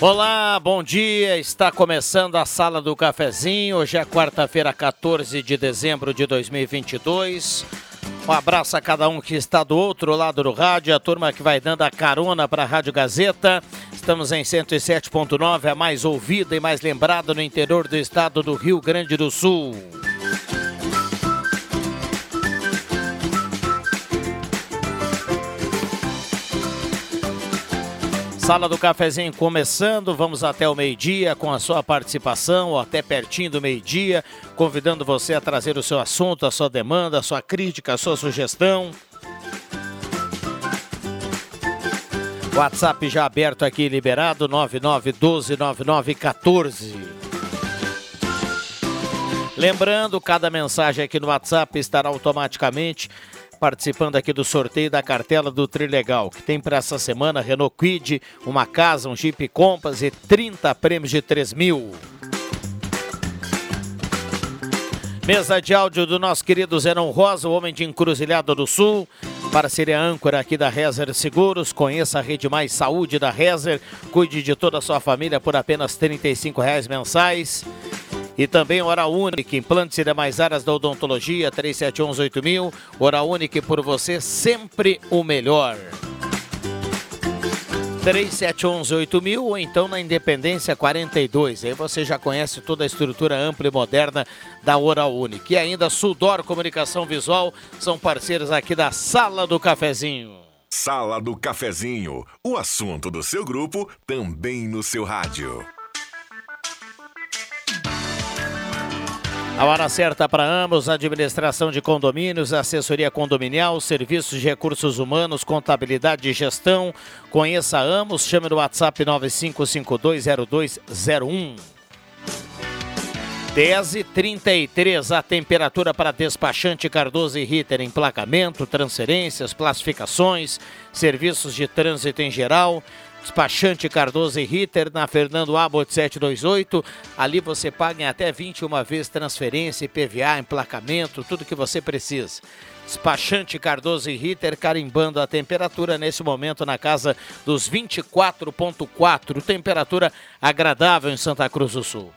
Olá, bom dia. Está começando a Sala do Cafezinho. Hoje é quarta-feira, 14 de dezembro de 2022. Um abraço a cada um que está do outro lado do rádio, a turma que vai dando a carona para a Rádio Gazeta. Estamos em 107.9, a mais ouvida e mais lembrada no interior do estado do Rio Grande do Sul. Sala do Cafezinho começando, vamos até o meio-dia com a sua participação, ou até pertinho do meio-dia, convidando você a trazer o seu assunto, a sua demanda, a sua crítica, a sua sugestão. WhatsApp já aberto aqui, liberado, 99129914. Lembrando, cada mensagem aqui no WhatsApp estará automaticamente participando aqui do sorteio da cartela do Trilegal, que tem para essa semana Renault Quid, uma casa, um Jeep Compass e 30 prêmios de 3 mil. Mesa de áudio do nosso querido Zenon Rosa, o homem de Encruzilhada do Sul. Parceria âncora aqui da Rezer Seguros. Conheça a Rede Mais Saúde da Rezer. Cuide de toda a sua família por apenas R$ 35 mensais. E também Hora Única, implantes e demais áreas da odontologia, 37118000. Hora Única por você, sempre o melhor. 37118000 ou então na Independência 42. Aí você já conhece toda a estrutura ampla e moderna da Oral Unique. E ainda Sudor Comunicação Visual são parceiros aqui da Sala do Cafezinho. Sala do Cafezinho, o assunto do seu grupo também no seu rádio. A hora certa para ambos, administração de condomínios, assessoria condominial, serviços de recursos humanos, contabilidade e gestão. Conheça Amos, chame no WhatsApp 95520201. 10 e 33 a temperatura para despachante Cardoso e Ritter, emplacamento, transferências, classificações, serviços de trânsito em geral. Despachante Cardoso e Ritter na Fernando Abbott 728. Ali você paga em até 21 vezes transferência, IPVA, emplacamento, tudo que você precisa. Despachante Cardoso e Ritter carimbando a temperatura nesse momento na casa dos 24.4, temperatura agradável em Santa Cruz do Sul.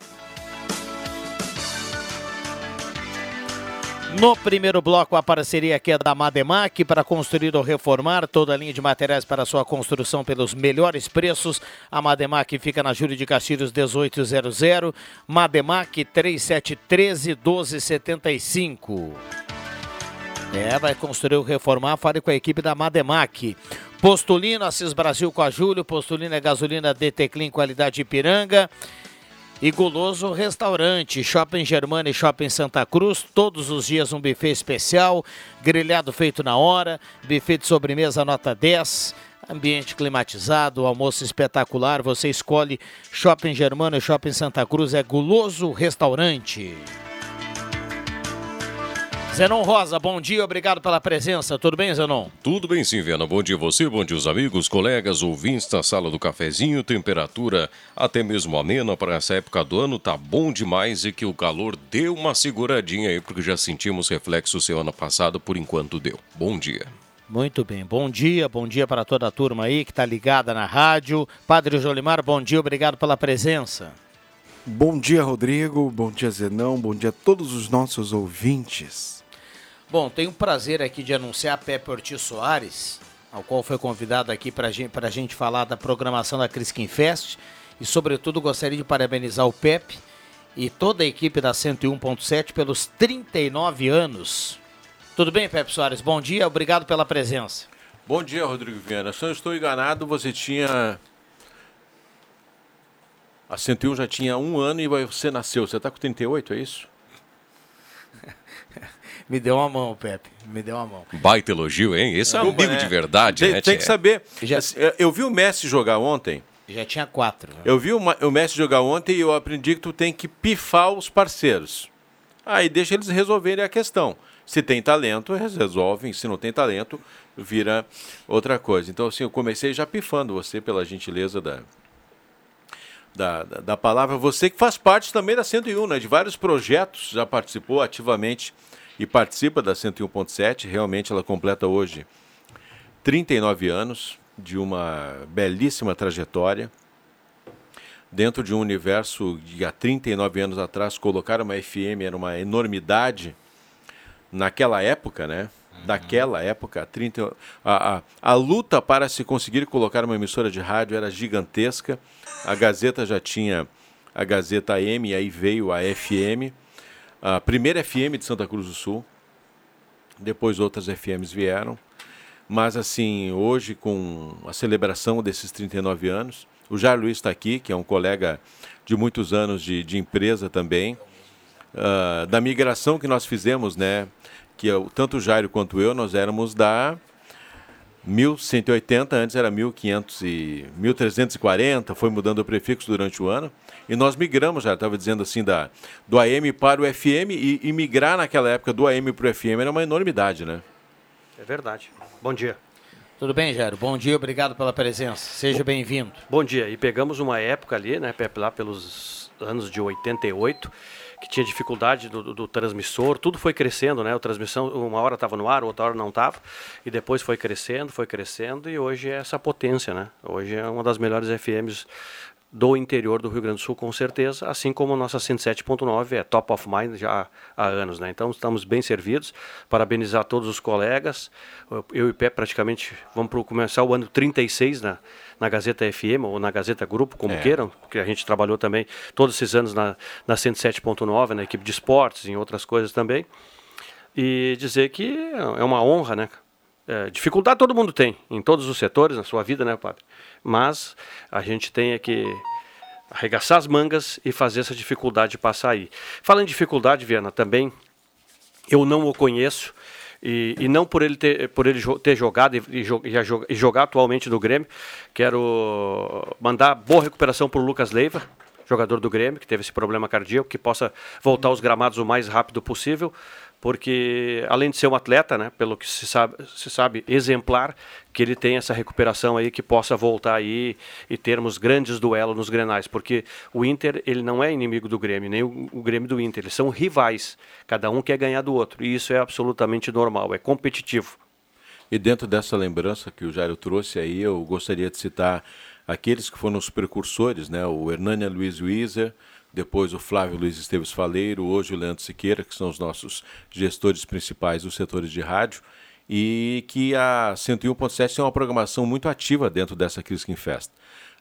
No primeiro bloco, a parceria aqui é da Mademac para construir ou reformar toda a linha de materiais para sua construção pelos melhores preços. A Mademac fica na Júlio de Castilhos 1800. Mademac 3713 1275. É, vai construir ou reformar, fale com a equipe da Mademac. Postulino, Assis Brasil com a Júlio, Postulino é gasolina DT Clean, qualidade Ipiranga. E Guloso Restaurante, Shopping Germana e Shopping Santa Cruz, todos os dias um buffet especial, grelhado feito na hora, buffet de sobremesa nota 10, ambiente climatizado, almoço espetacular, você escolhe Shopping Germana e Shopping Santa Cruz, é Guloso Restaurante. Zenon Rosa, bom dia, obrigado pela presença. Tudo bem, Zenon? Tudo bem, sim, Viana. Bom dia a você, bom dia os amigos, colegas, ouvintes da sala do cafezinho. Temperatura até mesmo amena para essa época do ano, tá bom demais e que o calor deu uma seguradinha aí, porque já sentimos reflexo semana passada, por enquanto deu. Bom dia. Muito bem. Bom dia, bom dia para toda a turma aí que está ligada na rádio. Padre Jolimar, bom dia, obrigado pela presença. Bom dia, Rodrigo. Bom dia, Zenão. Bom dia a todos os nossos ouvintes. Bom, tenho o prazer aqui de anunciar Pepe Ortiz Soares, ao qual foi convidado aqui para gente, a gente falar da programação da Criskin Fest. E, sobretudo, gostaria de parabenizar o Pepe e toda a equipe da 101.7 pelos 39 anos. Tudo bem, Pepe Soares? Bom dia, obrigado pela presença. Bom dia, Rodrigo Viana. Se eu estou enganado, você tinha a 101 já tinha um ano e você nasceu. Você está com 38, é isso? Me deu uma mão, Pepe. Me deu uma mão. Baita elogio, hein? Esse é um amigo de verdade, tem, né? Tem que saber. Já... Assim, eu vi o Messi jogar ontem. Já tinha quatro. Eu vi o Messi jogar ontem e eu aprendi que tu tem que pifar os parceiros. Aí deixa eles resolverem a questão. Se tem talento, eles resolvem. Se não tem talento, vira outra coisa. Então, assim, eu comecei já pifando você pela gentileza da, da, da, da, palavra. Você que faz parte também da 101, né? De vários projetos, já participou ativamente e participa da 101.7. Realmente ela completa hoje 39 anos de uma belíssima trajetória. Dentro de um universo de há 39 anos atrás, colocar uma FM era uma enormidade naquela época, né? daquela época, 30, a, a, a, luta para se conseguir colocar uma emissora de rádio era gigantesca. A Gazeta já tinha a Gazeta AM, aí veio a FM, a primeira FM de Santa Cruz do Sul. Depois outras FMs vieram. Mas assim, hoje com a celebração desses 39 anos, o Jair Luiz está aqui, que é um colega de muitos anos de, de empresa também. Uh, da migração que nós fizemos, né? que eu, tanto o Jairo quanto eu, nós éramos da 1180, antes era 1500 e 1340, foi mudando o prefixo durante o ano. E nós migramos, já estava dizendo assim, da, do AM para o FM, e, e migrar naquela época do AM para o FM era uma enormidade, né? É verdade. Bom dia. Tudo bem, Jairo? Bom dia, obrigado pela presença. Seja bem-vindo. Bom dia. E pegamos uma época ali, né, lá pelos anos de 88, que tinha dificuldade do, do, do, transmissor, tudo foi crescendo, né? A transmissão, uma hora estava no ar, outra hora não estava, e depois foi crescendo, foi crescendo, e hoje é essa potência, né? Hoje é uma das melhores FMs do interior do Rio Grande do Sul, com certeza, assim como a nossa 107.9 é top of mind já há anos, né? Então estamos bem servidos. Parabenizar todos os colegas. Eu e Pé praticamente vamos começar o ano 36 na, na Gazeta FM ou na Gazeta Grupo, como é. queiram, porque a gente trabalhou também todos esses anos na, na 107.9, na equipe de esportes, em outras coisas também. E dizer que é uma honra, né? É, dificuldade todo mundo tem, em todos os setores, na sua vida, né, Padre? Mas a gente tem que arregaçar as mangas e fazer essa dificuldade passar aí. Falando em dificuldade, Viana, também eu não o conheço. E, e não por ele ter, por ele ter jogado e, e, e jogar atualmente no Grêmio. Quero mandar boa recuperação para o Lucas Leiva, jogador do Grêmio, que teve esse problema cardíaco, que possa voltar aos gramados o mais rápido possível porque além de ser um atleta, né, pelo que se sabe, se sabe exemplar, que ele tem essa recuperação aí que possa voltar aí e termos grandes duelos nos Grenais, porque o Inter ele não é inimigo do Grêmio, nem o, o Grêmio do Inter, eles são rivais, cada um quer ganhar do outro, e isso é absolutamente normal, é competitivo. E dentro dessa lembrança que o Jairo trouxe aí, eu gostaria de citar aqueles que foram os precursores, né, o Hernânia Luiz Wieser, depois o Flávio Luiz Esteves Faleiro, hoje o Leandro Siqueira, que são os nossos gestores principais dos setores de rádio, e que a 101.7 tem uma programação muito ativa dentro dessa Criskin Fest.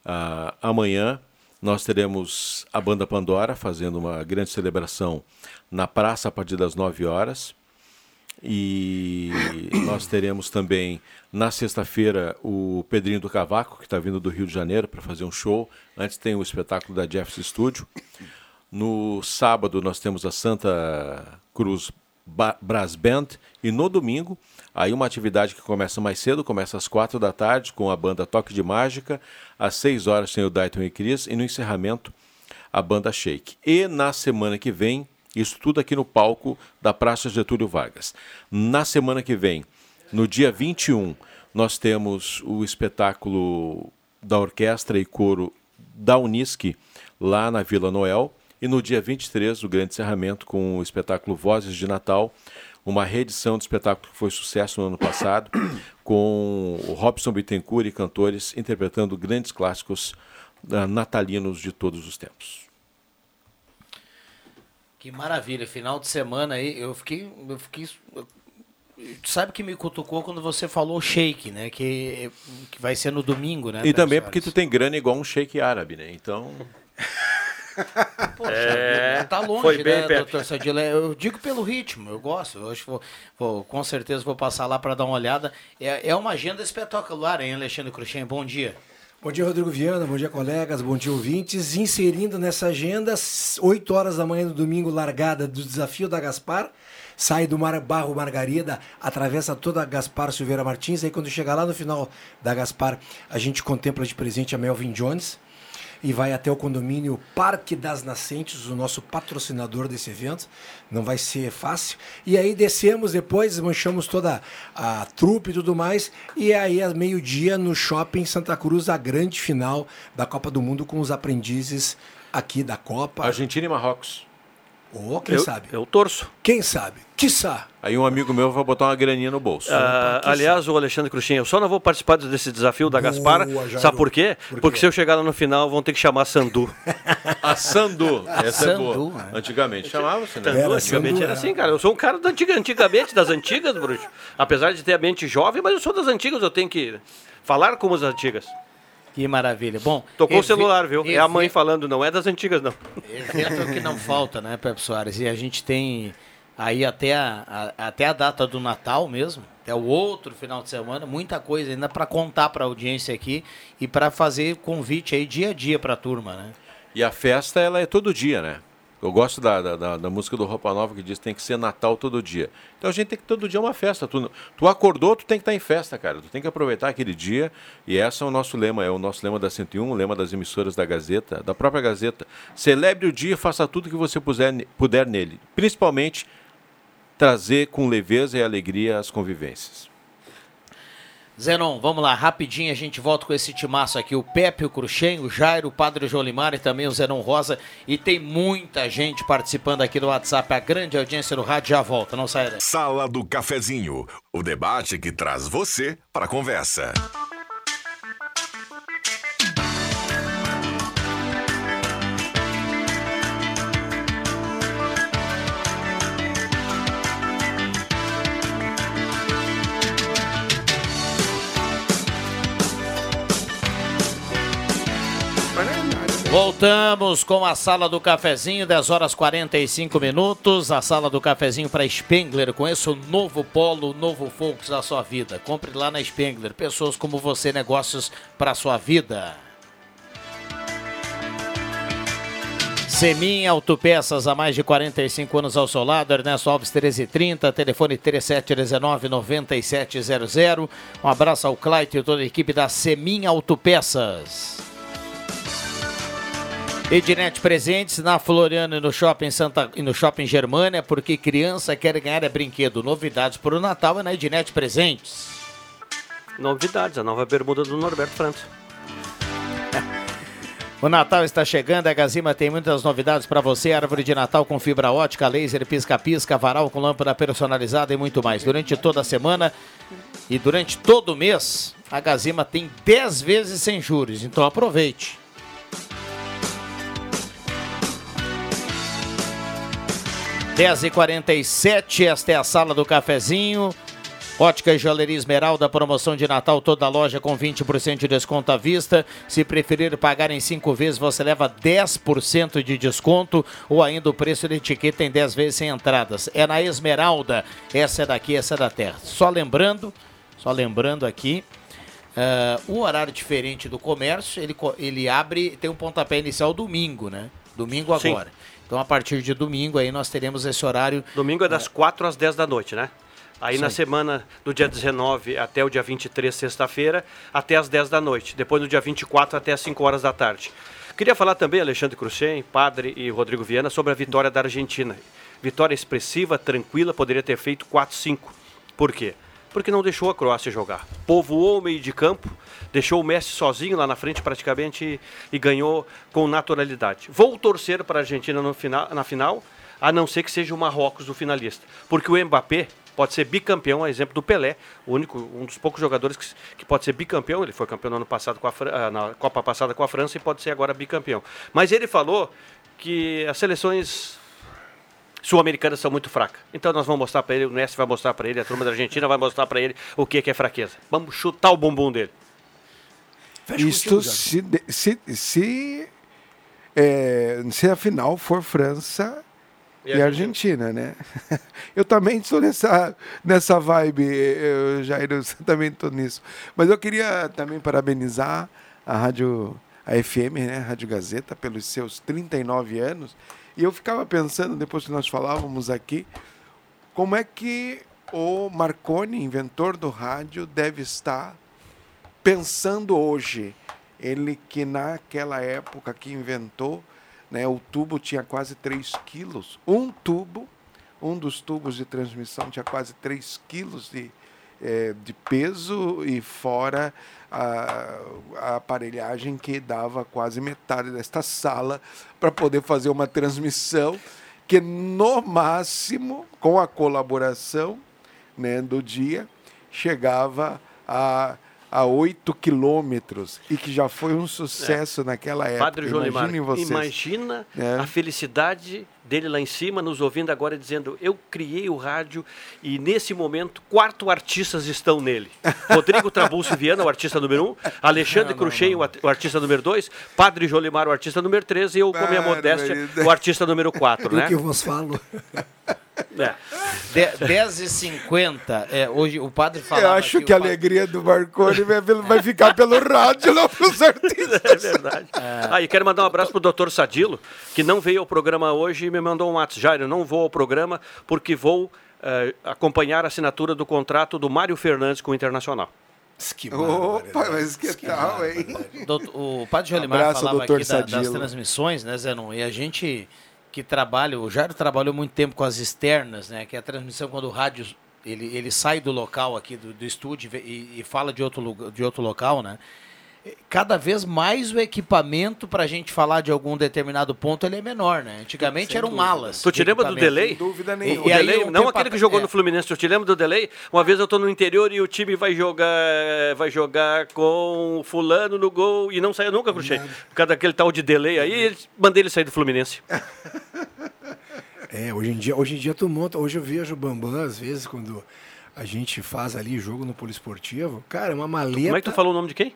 Uh, amanhã nós teremos a banda Pandora fazendo uma grande celebração na praça a partir das 9 horas. E nós teremos também na sexta-feira o Pedrinho do Cavaco, que está vindo do Rio de Janeiro para fazer um show. Antes tem o espetáculo da Jeffs Studio. No sábado nós temos a Santa Cruz Brass Band. E no domingo, aí uma atividade que começa mais cedo, começa às quatro da tarde com a banda Toque de Mágica. Às seis horas tem o Dayton e Cris. E no encerramento, a banda Shake. E na semana que vem isso tudo aqui no palco da Praça Getúlio Vargas. Na semana que vem, no dia 21, nós temos o espetáculo da orquestra e coro da Unisque, lá na Vila Noel. E no dia 23, o grande encerramento com o espetáculo Vozes de Natal, uma reedição do espetáculo que foi sucesso no ano passado, com o Robson Bittencourt e cantores interpretando grandes clássicos uh, natalinos de todos os tempos. Que maravilha, final de semana aí, eu fiquei, eu fiquei sabe que me cutucou quando você falou shake, né? Que, que vai ser no domingo, né? E também porque tu tem grana igual um shake árabe, né? Então. Poxa, é, tá longe, foi bem, né, doutor Sadila? Eu digo pelo ritmo, eu gosto. Eu acho que vou, vou, com certeza vou passar lá para dar uma olhada. É, é uma agenda espetacular, hein, Alexandre Cruxem? Bom dia. Bom dia, Rodrigo Viana. Bom dia, colegas. Bom dia, ouvintes. Inserindo nessa agenda, 8 horas da manhã do domingo, largada do desafio da Gaspar. Sai do Mar Barro Margarida, atravessa toda a Gaspar Silveira Martins. Aí, quando chegar lá no final da Gaspar, a gente contempla de presente a Melvin Jones e vai até o condomínio Parque das Nascentes, o nosso patrocinador desse evento. Não vai ser fácil. E aí descemos depois, manchamos toda a trupe e tudo mais. E aí, às meio-dia, no shopping Santa Cruz, a grande final da Copa do Mundo com os aprendizes aqui da Copa. Argentina e Marrocos. Ou oh, quem eu, sabe? Eu torço. Quem sabe? Quiçá. Aí um amigo meu vai botar uma graninha no bolso. Uh, aliás, o Alexandre Cruxinha, eu só não vou participar desse desafio da Boa, Gaspar. Jairo. Sabe por quê? por quê? Porque se eu chegar lá no final, vão ter que chamar Sandu. a Sandu. Essa Sandu, é boa. Né? Antigamente chamava-se, né? Era antigamente Sandu, era assim, cara. Eu sou um cara da antiga, antigamente, das antigas, bruxo. Apesar de ter a mente jovem, mas eu sou das antigas, eu tenho que falar como as antigas. Que maravilha. Bom, tocou o celular, viu? É a mãe falando, não é das antigas, não. Evento é que não falta, né, Pepe Soares? E a gente tem aí até a, a, até a data do Natal mesmo, até o outro final de semana, muita coisa ainda para contar para a audiência aqui e para fazer convite aí dia a dia para a turma, né? E a festa ela é todo dia, né? Eu gosto da, da, da, música do Roupa Nova que diz que tem que ser Natal todo dia. Então a gente tem que todo dia é uma festa. Tu, tu acordou, tu tem que estar em festa, cara. Tu tem que aproveitar aquele dia. E esse é o nosso lema, é o nosso lema da 101, o lema das emissoras da Gazeta, da própria Gazeta. Celebre o dia, faça tudo que você puder, puder nele. Principalmente trazer com leveza e alegria as convivências. Zenon, vamos lá, rapidinho a gente volta com esse timaço aqui. O Pepe, o Cruxem, o Jairo, o Padre Jolimar e também o Zenon Rosa. E tem muita gente participando aqui no WhatsApp. A grande audiência do rádio já volta, não sai daí. Sala do Cafezinho, o debate que traz você para a conversa. Voltamos com a sala do cafezinho, 10 horas 45 minutos. A sala do cafezinho para Spengler. Conheça o novo polo, o novo Focus da sua vida. Compre lá na Spengler. Pessoas como você, negócios para sua vida. Semin Autopeças, há mais de 45 anos ao seu lado, Ernesto Alves 1330, telefone 3719-9700. Um abraço ao Clyde e toda a equipe da Semin Autopeças. Ednet Presentes na Floriano e no Shopping Santa e no Shopping Germânia, porque criança quer ganhar é brinquedo. Novidades para o Natal é na Ednet Presentes. Novidades, a nova bermuda do Norberto França. O Natal está chegando, a Gazima tem muitas novidades para você. Árvore de Natal com fibra ótica, laser, pisca-pisca, varal com lâmpada personalizada e muito mais. Durante toda a semana e durante todo o mês, a Gazima tem 10 vezes sem juros. Então aproveite. 10h47, esta é a sala do cafezinho. Ótica e Joalheria Esmeralda, promoção de Natal, toda loja com 20% de desconto à vista. Se preferir pagar em 5 vezes, você leva 10% de desconto ou ainda o preço da etiqueta em 10 vezes sem entradas. É na Esmeralda, essa é daqui, essa é da terra. Só lembrando, só lembrando aqui, uh, o horário diferente do comércio, ele, ele abre, tem um pontapé inicial domingo, né? Domingo agora. Sim. Então, a partir de domingo, aí nós teremos esse horário. Domingo é das 4 às 10 da noite, né? Aí Sim. na semana do dia 19 até o dia 23, sexta-feira, até às 10 da noite. Depois no dia 24 até às 5 horas da tarde. Queria falar também, Alexandre Cruxem, Padre e Rodrigo Viana, sobre a vitória da Argentina. Vitória expressiva, tranquila, poderia ter feito 4-5. Por quê? Porque não deixou a Croácia jogar. Povoou o meio de campo, deixou o Messi sozinho lá na frente praticamente e, e ganhou com naturalidade. Vou torcer para a Argentina no final, na final. a não ser que seja o Marrocos o finalista. Porque o Mbappé pode ser bicampeão, a exemplo do Pelé, o único, um dos poucos jogadores que, que pode ser bicampeão. Ele foi campeão no ano passado com a, ah, na Copa passada com a França e pode ser agora bicampeão. Mas ele falou que as seleções sul-americanas são muito fracas. Então nós vamos mostrar para ele, o Messi vai mostrar para ele, a turma da Argentina vai mostrar para ele o que, que é fraqueza. Vamos chutar o bumbum dele. Fecha Isto se, se, se, é, se a final for França e, e Argentina. Argentina, né? Eu também estou nessa, nessa vibe, eu, Jair, eu também estou nisso. Mas eu queria também parabenizar a Rádio a FM, né, Rádio Gazeta, pelos seus 39 anos. E eu ficava pensando, depois que nós falávamos aqui, como é que o Marconi, inventor do rádio, deve estar pensando hoje. Ele que naquela época que inventou, né, o tubo tinha quase 3 quilos. Um tubo, um dos tubos de transmissão tinha quase 3 quilos de, é, de peso e fora a, a, aparelhagem que dava quase metade desta sala para poder fazer uma transmissão que no máximo com a colaboração né, do dia chegava a a 8 quilômetros e que já foi um sucesso é. naquela época. Padre Jolimar, imagina é. a felicidade dele lá em cima, nos ouvindo agora dizendo: Eu criei o rádio e nesse momento quatro artistas estão nele. Rodrigo Trabulcio Viana, o artista número um, Alexandre Cruxem, o artista número dois, Padre Jolimar, o artista número três, e eu, com a minha modéstia, o artista número quatro. né? O que eu vos falo. É. 10h50, é, hoje o padre falava. Eu acho que, a padre... alegria do Marconi vai, vai ficar pelo rádio, não pelos artistas. É verdade. É. Ah, e quero mandar um abraço pro doutor Sadilo, que não veio ao programa hoje e me mandou um WhatsApp. Jair, eu não vou ao programa porque vou uh, acompanhar a assinatura do contrato do Mário Fernandes com o Internacional. Que Opa, mas que, que tal, hein? O padre Jolimar Abraço, falava aqui da, das transmissões, né, Zenon? E a gente que trabalha, o Jairo trabalhou muito tempo com as externas, né? Que é a transmissão quando o rádio ele, ele sai do local aqui do, do estúdio e, e, fala de outro, de outro local, né? Cada vez mais o equipamento para a gente falar de algum determinado ponto ele é menor, né? Antigamente Sem eram dúvida. malas. Tu te lembra do delay? Sem dúvida nenhuma. E, e delay, não aquele que jogou é. no Fluminense, tu te lembra do delay? Uma vez eu estou no interior e o time vai jogar vai jogar com fulano no gol e não saiu nunca, Cruxei. Por causa daquele tal de delay aí, mandei ele sair do Fluminense. É, hoje em dia, hoje em dia tu monta, hoje eu vejo o Bambam às vezes quando a gente faz ali jogo no poliesportivo, cara, uma maleta. Como é que tu falou o nome de quem?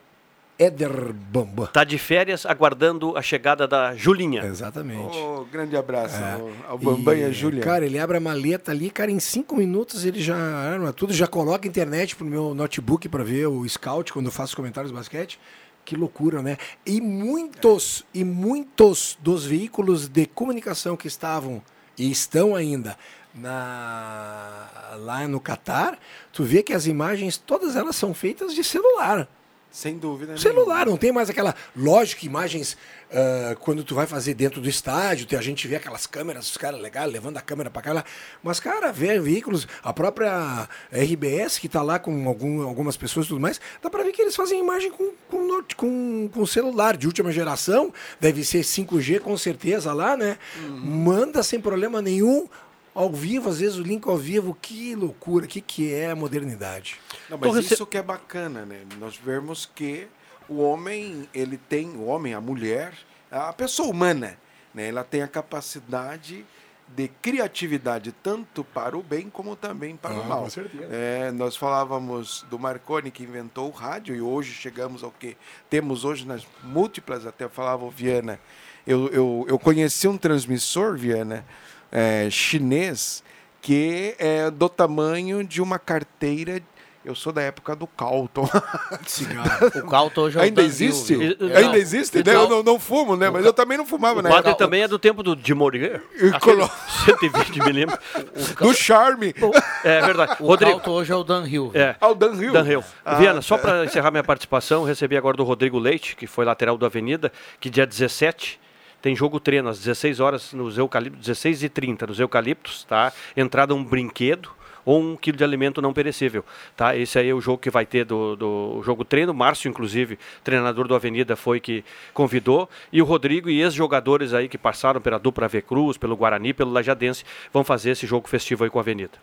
Éder Bamba. Está de férias aguardando a chegada da Julinha. Exatamente. Oh, grande abraço é. ao, Bambam e, e a Julinha. Cara, ele abre a maleta ali, cara, em cinco minutos ele já arma tudo, já coloca a internet pro meu notebook para ver o scout quando eu faço comentários de basquete. Que loucura, né? E muitos, é. e muitos dos veículos de comunicação que estavam e estão ainda na, lá no Catar, tu vê que as imagens, todas elas são feitas de celular. Sem dúvida. Celular, nenhuma. não tem mais aquela. Lógico, imagens uh, quando tu vai fazer dentro do estádio, a gente vê aquelas câmeras, os caras legais levando a câmera para cá lá. Mas, cara, vê veículos, a própria RBS que está lá com algum, algumas pessoas e tudo mais, dá para ver que eles fazem imagem com, com, com, com celular de última geração, deve ser 5G com certeza lá, né? Uhum. Manda sem problema nenhum ao vivo, às vezes o link ao vivo, que loucura, que que é a modernidade. Não, mas Rece... isso que é bacana, né? Nós vemos que o homem, ele tem, o homem, a mulher, a pessoa humana, né? Ela tem a capacidade de criatividade tanto para o bem como também para ah, o mal. Com certeza. É, nós falávamos do Marconi que inventou o rádio e hoje chegamos ao que temos hoje nas múltiplas, até falava o Viana. Eu, eu, eu conheci um transmissor, Viana, é, chinês que é do tamanho de uma carteira eu sou da época do Calton. o Calton hoje é Ainda existe? Ainda existe? Né? Eu não, não fumo, né? Mas eu também não fumava, o né? O também é do tempo do, de Morier. Colo... 120 milímetros. Do Charme. É verdade. O Rodrigo. Calton hoje é o Dan Hill. É. Ah, o Dan Hill. Dan Hill. Ah, Viana, só para encerrar minha participação, recebi agora do Rodrigo Leite, que foi lateral do Avenida, que dia 17 tem jogo treino às 16 horas nos eucaliptos, 16 e 30 nos eucaliptos, tá? Entrada um brinquedo, ou um quilo de alimento não perecível. Tá? Esse aí é o jogo que vai ter do, do jogo treino. Márcio, inclusive, treinador do Avenida, foi que convidou. E o Rodrigo e ex-jogadores aí que passaram pela dupla V Cruz, pelo Guarani, pelo Lajadense, vão fazer esse jogo festivo aí com a Avenida.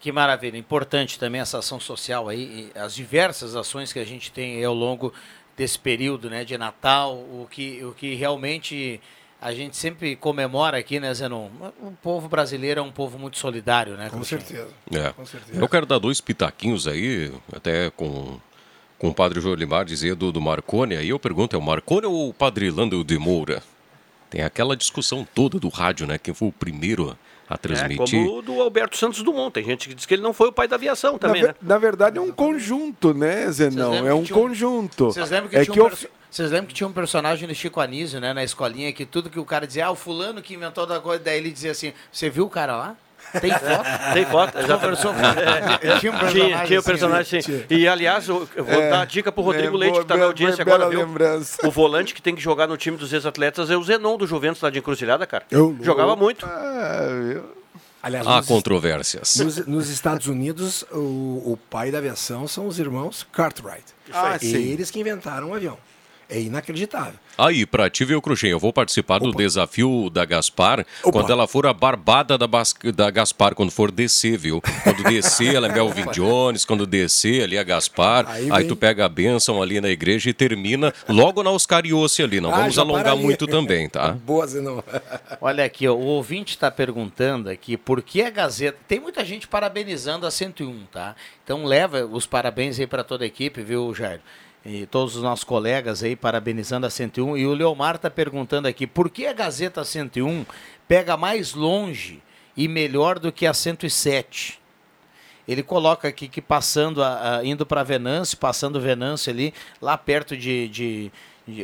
Que maravilha. Importante também essa ação social aí, as diversas ações que a gente tem ao longo desse período né, de Natal, o que, o que realmente a gente sempre comemora aqui, né, Zenon? O povo brasileiro é um povo muito solidário, né? Com certeza. É. Com certeza. Eu quero dar dois pitaquinhos aí, até com, com o padre Jolimar dizer do, do Marconi. Aí eu pergunto, é o Marconi ou o padre Lando de Moura? Tem aquela discussão toda do rádio, né? Quem foi o primeiro a transmitir. É, como o do Alberto Santos Dumont. Tem gente que diz que ele não foi o pai da aviação também, na, né? Na verdade é um conjunto, né, Zenão? É um conjunto. Vocês lembram que, é tinha que um eu... Vocês lembram que tinha um personagem do Chico Anísio, né, na escolinha, que tudo que o cara dizia, ah, o fulano que inventou da coisa, daí ele dizia assim, você viu o cara lá? Tem foto? Tem foto, Conversou com É, Tinha um Tinha, personagem tinha o assim, personagem, sim. E, aliás, eu vou É, dar a dica pro Rodrigo é, Leite, que tá na audiência bela agora, viu? lembrança. O volante que tem que jogar no time dos ex-atletas é o Zenon do Juventus lá de Encruzilhada, cara. Eu- Jogava muito. Ah, eu- Aliás, Há nos, controvérsias. nos, nos Estados Unidos, o, o pai da aviação são os irmãos Cartwright. Ah, sim. Eles que inventaram o avião. É inacreditável. Aí, pra ti ver o Cruxem, eu vou participar do desafio da Gaspar Opa. quando ela for a barbada da, Bas- da Gaspar, quando for descer, viu? Quando descer, ela é Melvin Jones, quando descer ali a Gaspar, aí, Aí tu pega a bênção ali na igreja e termina logo na Oscariose ali. Não Ah, vamos alongar para muito também, tá? Boa, Zenon. Olha aqui, ó, o ouvinte está perguntando aqui por que a Gazeta. Tem muita gente parabenizando a 101, tá? Então leva os parabéns aí para toda a equipe, viu, Jair? E todos os nossos colegas aí parabenizando a 101. E o Leomar está perguntando aqui por que a Gazeta 101 pega mais longe e melhor do que a 107? Ele coloca aqui que passando, a, a- indo para Venâncio, passando Venâncio ali, lá perto de, de-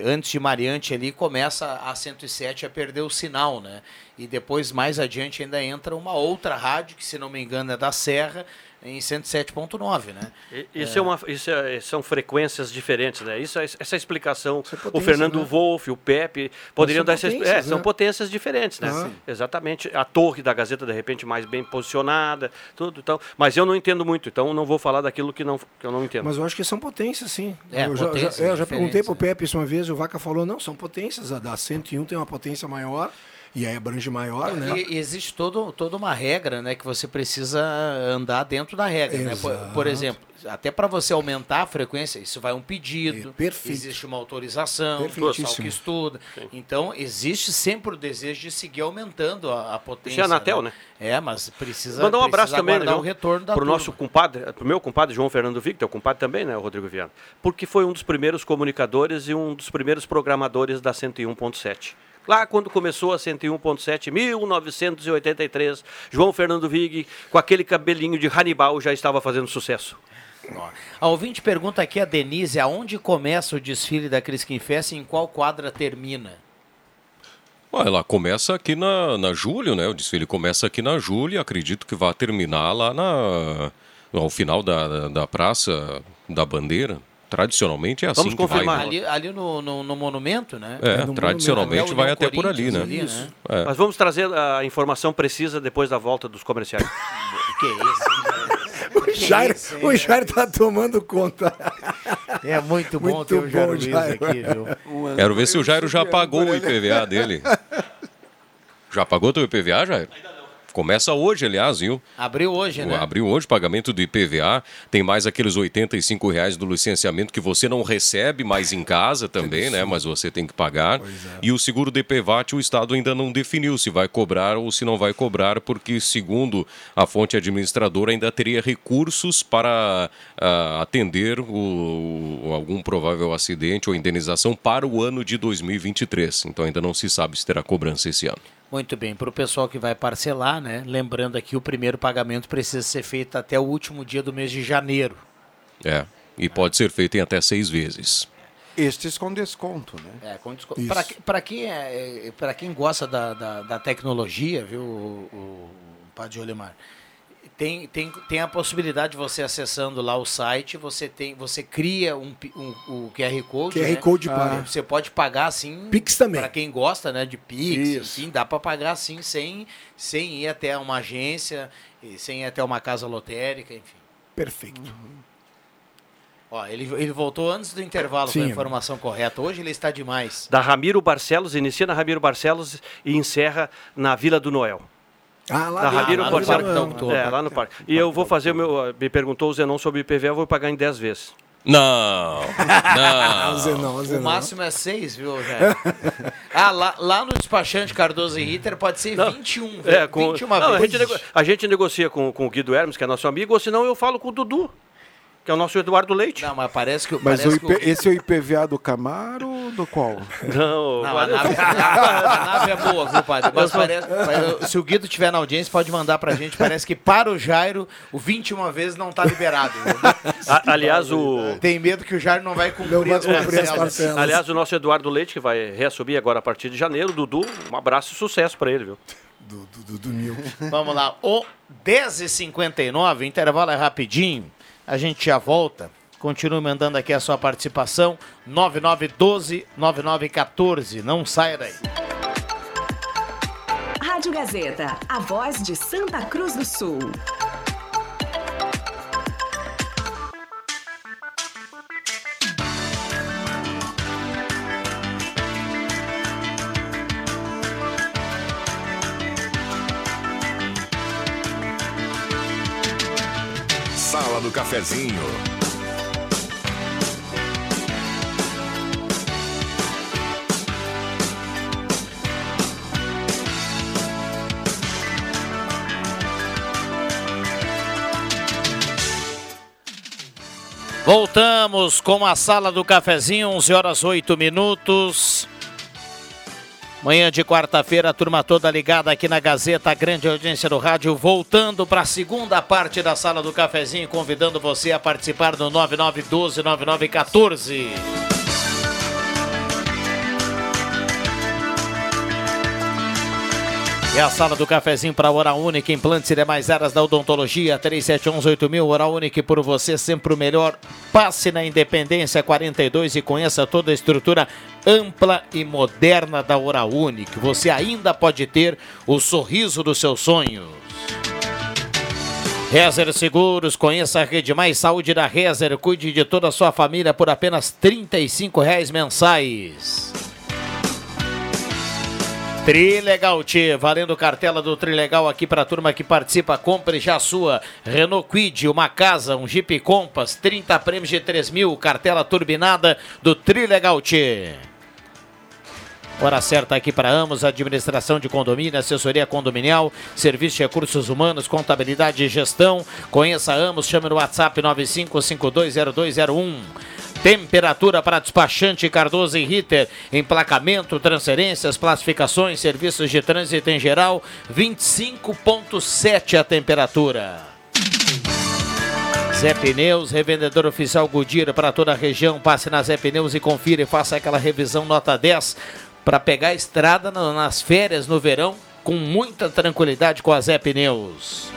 antes de Mariante ali, começa a 107 a perder o sinal, né? E depois, mais adiante, ainda entra uma outra rádio, que se não me engano é da Serra, em 107.9, né? E- Isso, é. uma, isso é- são frequências diferentes, né? Isso, é- essa explicação, é o Fernando né? Wolff, o Pepe, poderiam são dar essa é, São né? potências diferentes, né? Ah. Exatamente. A torre da Gazeta, de repente, mais bem posicionada, tudo. Então, mas eu não entendo muito, então não vou falar daquilo que, não, que eu não entendo. Mas eu acho que são potências, sim. É, eu já, potências já, é, eu já perguntei pro né? Pepe isso uma vez, o Vaca falou, não, são potências. A da 101 tem uma potência maior, e aí abrange maior, né? E, e existe todo, toda uma regra, né, que você precisa andar dentro da regra, né? Por, por exemplo, até para você aumentar a frequência, isso vai um pedido, É, perfeito. existe uma autorização, o pessoal que estuda. Então, existe sempre o desejo de seguir aumentando a, a potência. Isso é Anatel, né? É, mas precisa Mandar um abraço também, né, o retorno da pro turma. nosso compadre, pro meu compadre João Fernando Vic, teu compadre também, né, o Rodrigo Viana, porque foi um dos primeiros comunicadores e um dos primeiros programadores da 101.7. Lá quando começou a 101.7, 1983, João Fernando Vig, com aquele cabelinho de Hannibal, já estava fazendo sucesso. A ouvinte pergunta aqui a Denise, aonde começa o desfile da Crisquim Fest e em qual quadra termina? Ó, ela começa aqui na, na Júlio, né? O desfile começa aqui na Júlio e acredito que vai terminar lá na, ao final da, da, da Praça da Bandeira. Tradicionalmente é assim Vamos que vai. confirmar. né? Ali, ali no, no, no monumento, né? É, no tradicionalmente Monumento. vai É até por ali, né? Ali, né? É. Mas vamos trazer a informação precisa depois da volta dos comerciais. Que isso? O Jair, o Jair tá tomando conta. É muito bom Muito ter o Jair bom, Luiz Jair. aqui, viu? Quero ver se o Jairo já pagou o IPVA dele. Já pagou teu IPVA, Jairo? Começa hoje, aliás, viu? Abriu hoje, né? Abriu hoje pagamento do IPVA, tem mais aqueles 85 reais do licenciamento que você não recebe mais em casa também, né? Mas você tem que pagar. E o seguro DPVAT o Estado ainda não definiu se vai cobrar ou se não vai cobrar, porque segundo a fonte administradora ainda teria recursos para ah, atender o, o- algum provável acidente ou indenização para o ano de 2023. Então ainda não se sabe se terá cobrança esse ano. Muito bem, para o pessoal que vai parcelar, né? Lembrando aqui, o primeiro pagamento precisa ser feito até o último dia do mês de janeiro. É. E pode ser feito em até seis vezes. Estes com desconto, né? É, com desco- Isso. Para que- para quem, é, é, quem gosta da, da, da tecnologia, viu, o, o Padre Olimar, tem, tem, tem a possibilidade de você acessando lá o site, você tem, você cria um, um, o QR Code. QR né? Code Ah. para. Você pode pagar assim. Pix também. Para quem gosta, né, de Pix, Isso. enfim, dá para pagar assim sem, sem ir até uma agência, e sem ir até uma casa lotérica, enfim. Perfeito. Ó, ele, ele voltou antes do intervalo com a informação correta. Hoje ele está demais. Da Ramiro Barcelos, inicia na Ramiro Barcelos e encerra na Vila do Noel. Ah, lá dentro, Ramiro lá no Barcelos. Parque. É, lá no parque. E eu vou fazer o meu. Me perguntou o Zenon sobre IPVA, eu vou pagar em 10 vezes. Não, Ah, não. Zenon, O Zenon. máximo é 6, viu, Rogério? ah, lá, lá no despachante Cardoso e Ritter pode ser 21, É, com, 21 não, a, vezes. gente nego- a gente negocia com, com o Guido Hermes, que é nosso amigo, ou senão eu falo com o Dudu, que é o nosso Eduardo Leite. Não, mas parece que, Mas parece o que IP esse é o IPVA do Camaro ou do qual? Não, Não, a nave, a nave- a nave é boa, viu, padre? Mas parece, mas se o Guido estiver na audiência, pode mandar pra gente. Parece que para o Jairo, o 21 vezes não tá liberado. a- aliás, o, Tem medo que o Jairo não vai cumprir Não vai as cumprir as parcelas. aliás, o nosso Eduardo Leite, que vai reassumir agora a partir de janeiro, Dudu, um abraço e sucesso pra ele, viu? Do, do, do, do. Vamos lá, o 10h59, intervalo é rapidinho, a gente já volta. Continue mandando aqui a sua participação, 9912-9914, não saia daí. Rádio Gazeta, a voz de Santa Cruz do Sul. Do Cafezinho. Voltamos com a sala do cafezinho, 11 horas 8 minutos. Manhã de quarta-feira, a turma toda ligada aqui na Gazeta, a grande audiência do rádio, voltando para a segunda parte da sala do cafezinho, convidando você a participar do 9912-9914. E a sala do cafezinho para Oral Única, implantes e demais áreas da odontologia, 37118000, Oral Única por você, sempre o melhor. Passe na Independência 42 e conheça toda a estrutura ampla e moderna da Oral Única. Você ainda pode ter o sorriso dos seus sonhos. Rezer Seguros, conheça a Rede Mais Saúde da Rezer, cuide de toda a sua família por apenas 35 reais mensais. Trilegal T, valendo cartela do Trilegal aqui para a turma que participa, compre já sua. Renault Quid, uma casa, um Jeep Compass, 30 prêmios de 3 mil, cartela turbinada do Trilegal T. Hora certa aqui para Amos, administração de condomínio, assessoria condominial, serviço de recursos humanos, contabilidade e gestão. Conheça Amos, chame no WhatsApp 95520201. Temperatura para despachante Cardoso e Ritter. Emplacamento, transferências, classificações, serviços de trânsito em geral. 25,7 a temperatura. Zé Pneus, revendedor oficial Goodyear para toda a região. Passe na Zé Pneus e confira e faça aquela revisão nota 10 para pegar a estrada na- nas férias no verão com muita tranquilidade com a Zé Pneus.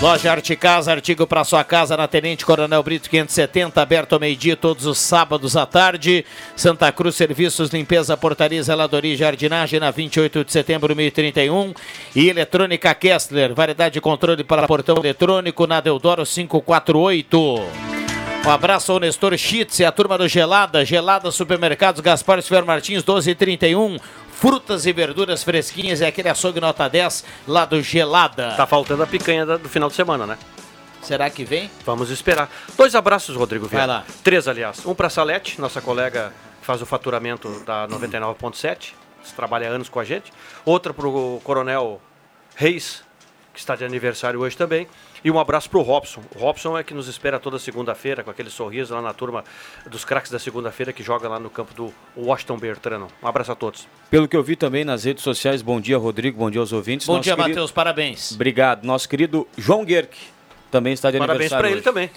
Loja Arte Casa, artigo para sua casa na Tenente Coronel Brito 570, aberto ao meio-dia todos os sábados à tarde. Santa Cruz Serviços, Limpeza, Portaria, Zeladoria e Jardinagem na 28 de setembro de 2031. E Eletrônica Kessler, variedade de controle para portão eletrônico na Deodoro 548. Um abraço ao Nestor Schitz e a turma do Gelada, Gelada Supermercados Gaspar Silveira Martins 1231. Frutas e verduras fresquinhas e aquele açougue nota 10 lá do Gelada. Tá faltando a picanha do final de semana, né? Será que vem? Vamos esperar. Dois abraços, Rodrigo Vieira. Vai lá. Três, aliás. Um para Salete, nossa colega que faz o faturamento da 99.7, trabalha anos com a gente. Outra para o Coronel Reis, que está de aniversário hoje também. E um abraço para o Robson. O Robson é que nos espera toda segunda-feira, com aquele sorriso lá na turma dos craques da segunda-feira, que joga lá no campo do Washington Bertrano. Um abraço a todos. Pelo que eu vi também nas redes sociais, bom dia, Rodrigo, bom dia aos ouvintes. Bom Nosso dia, querido- Matheus, parabéns. Obrigado. Nosso querido João Guerck também está de Parabéns aniversário para ele também.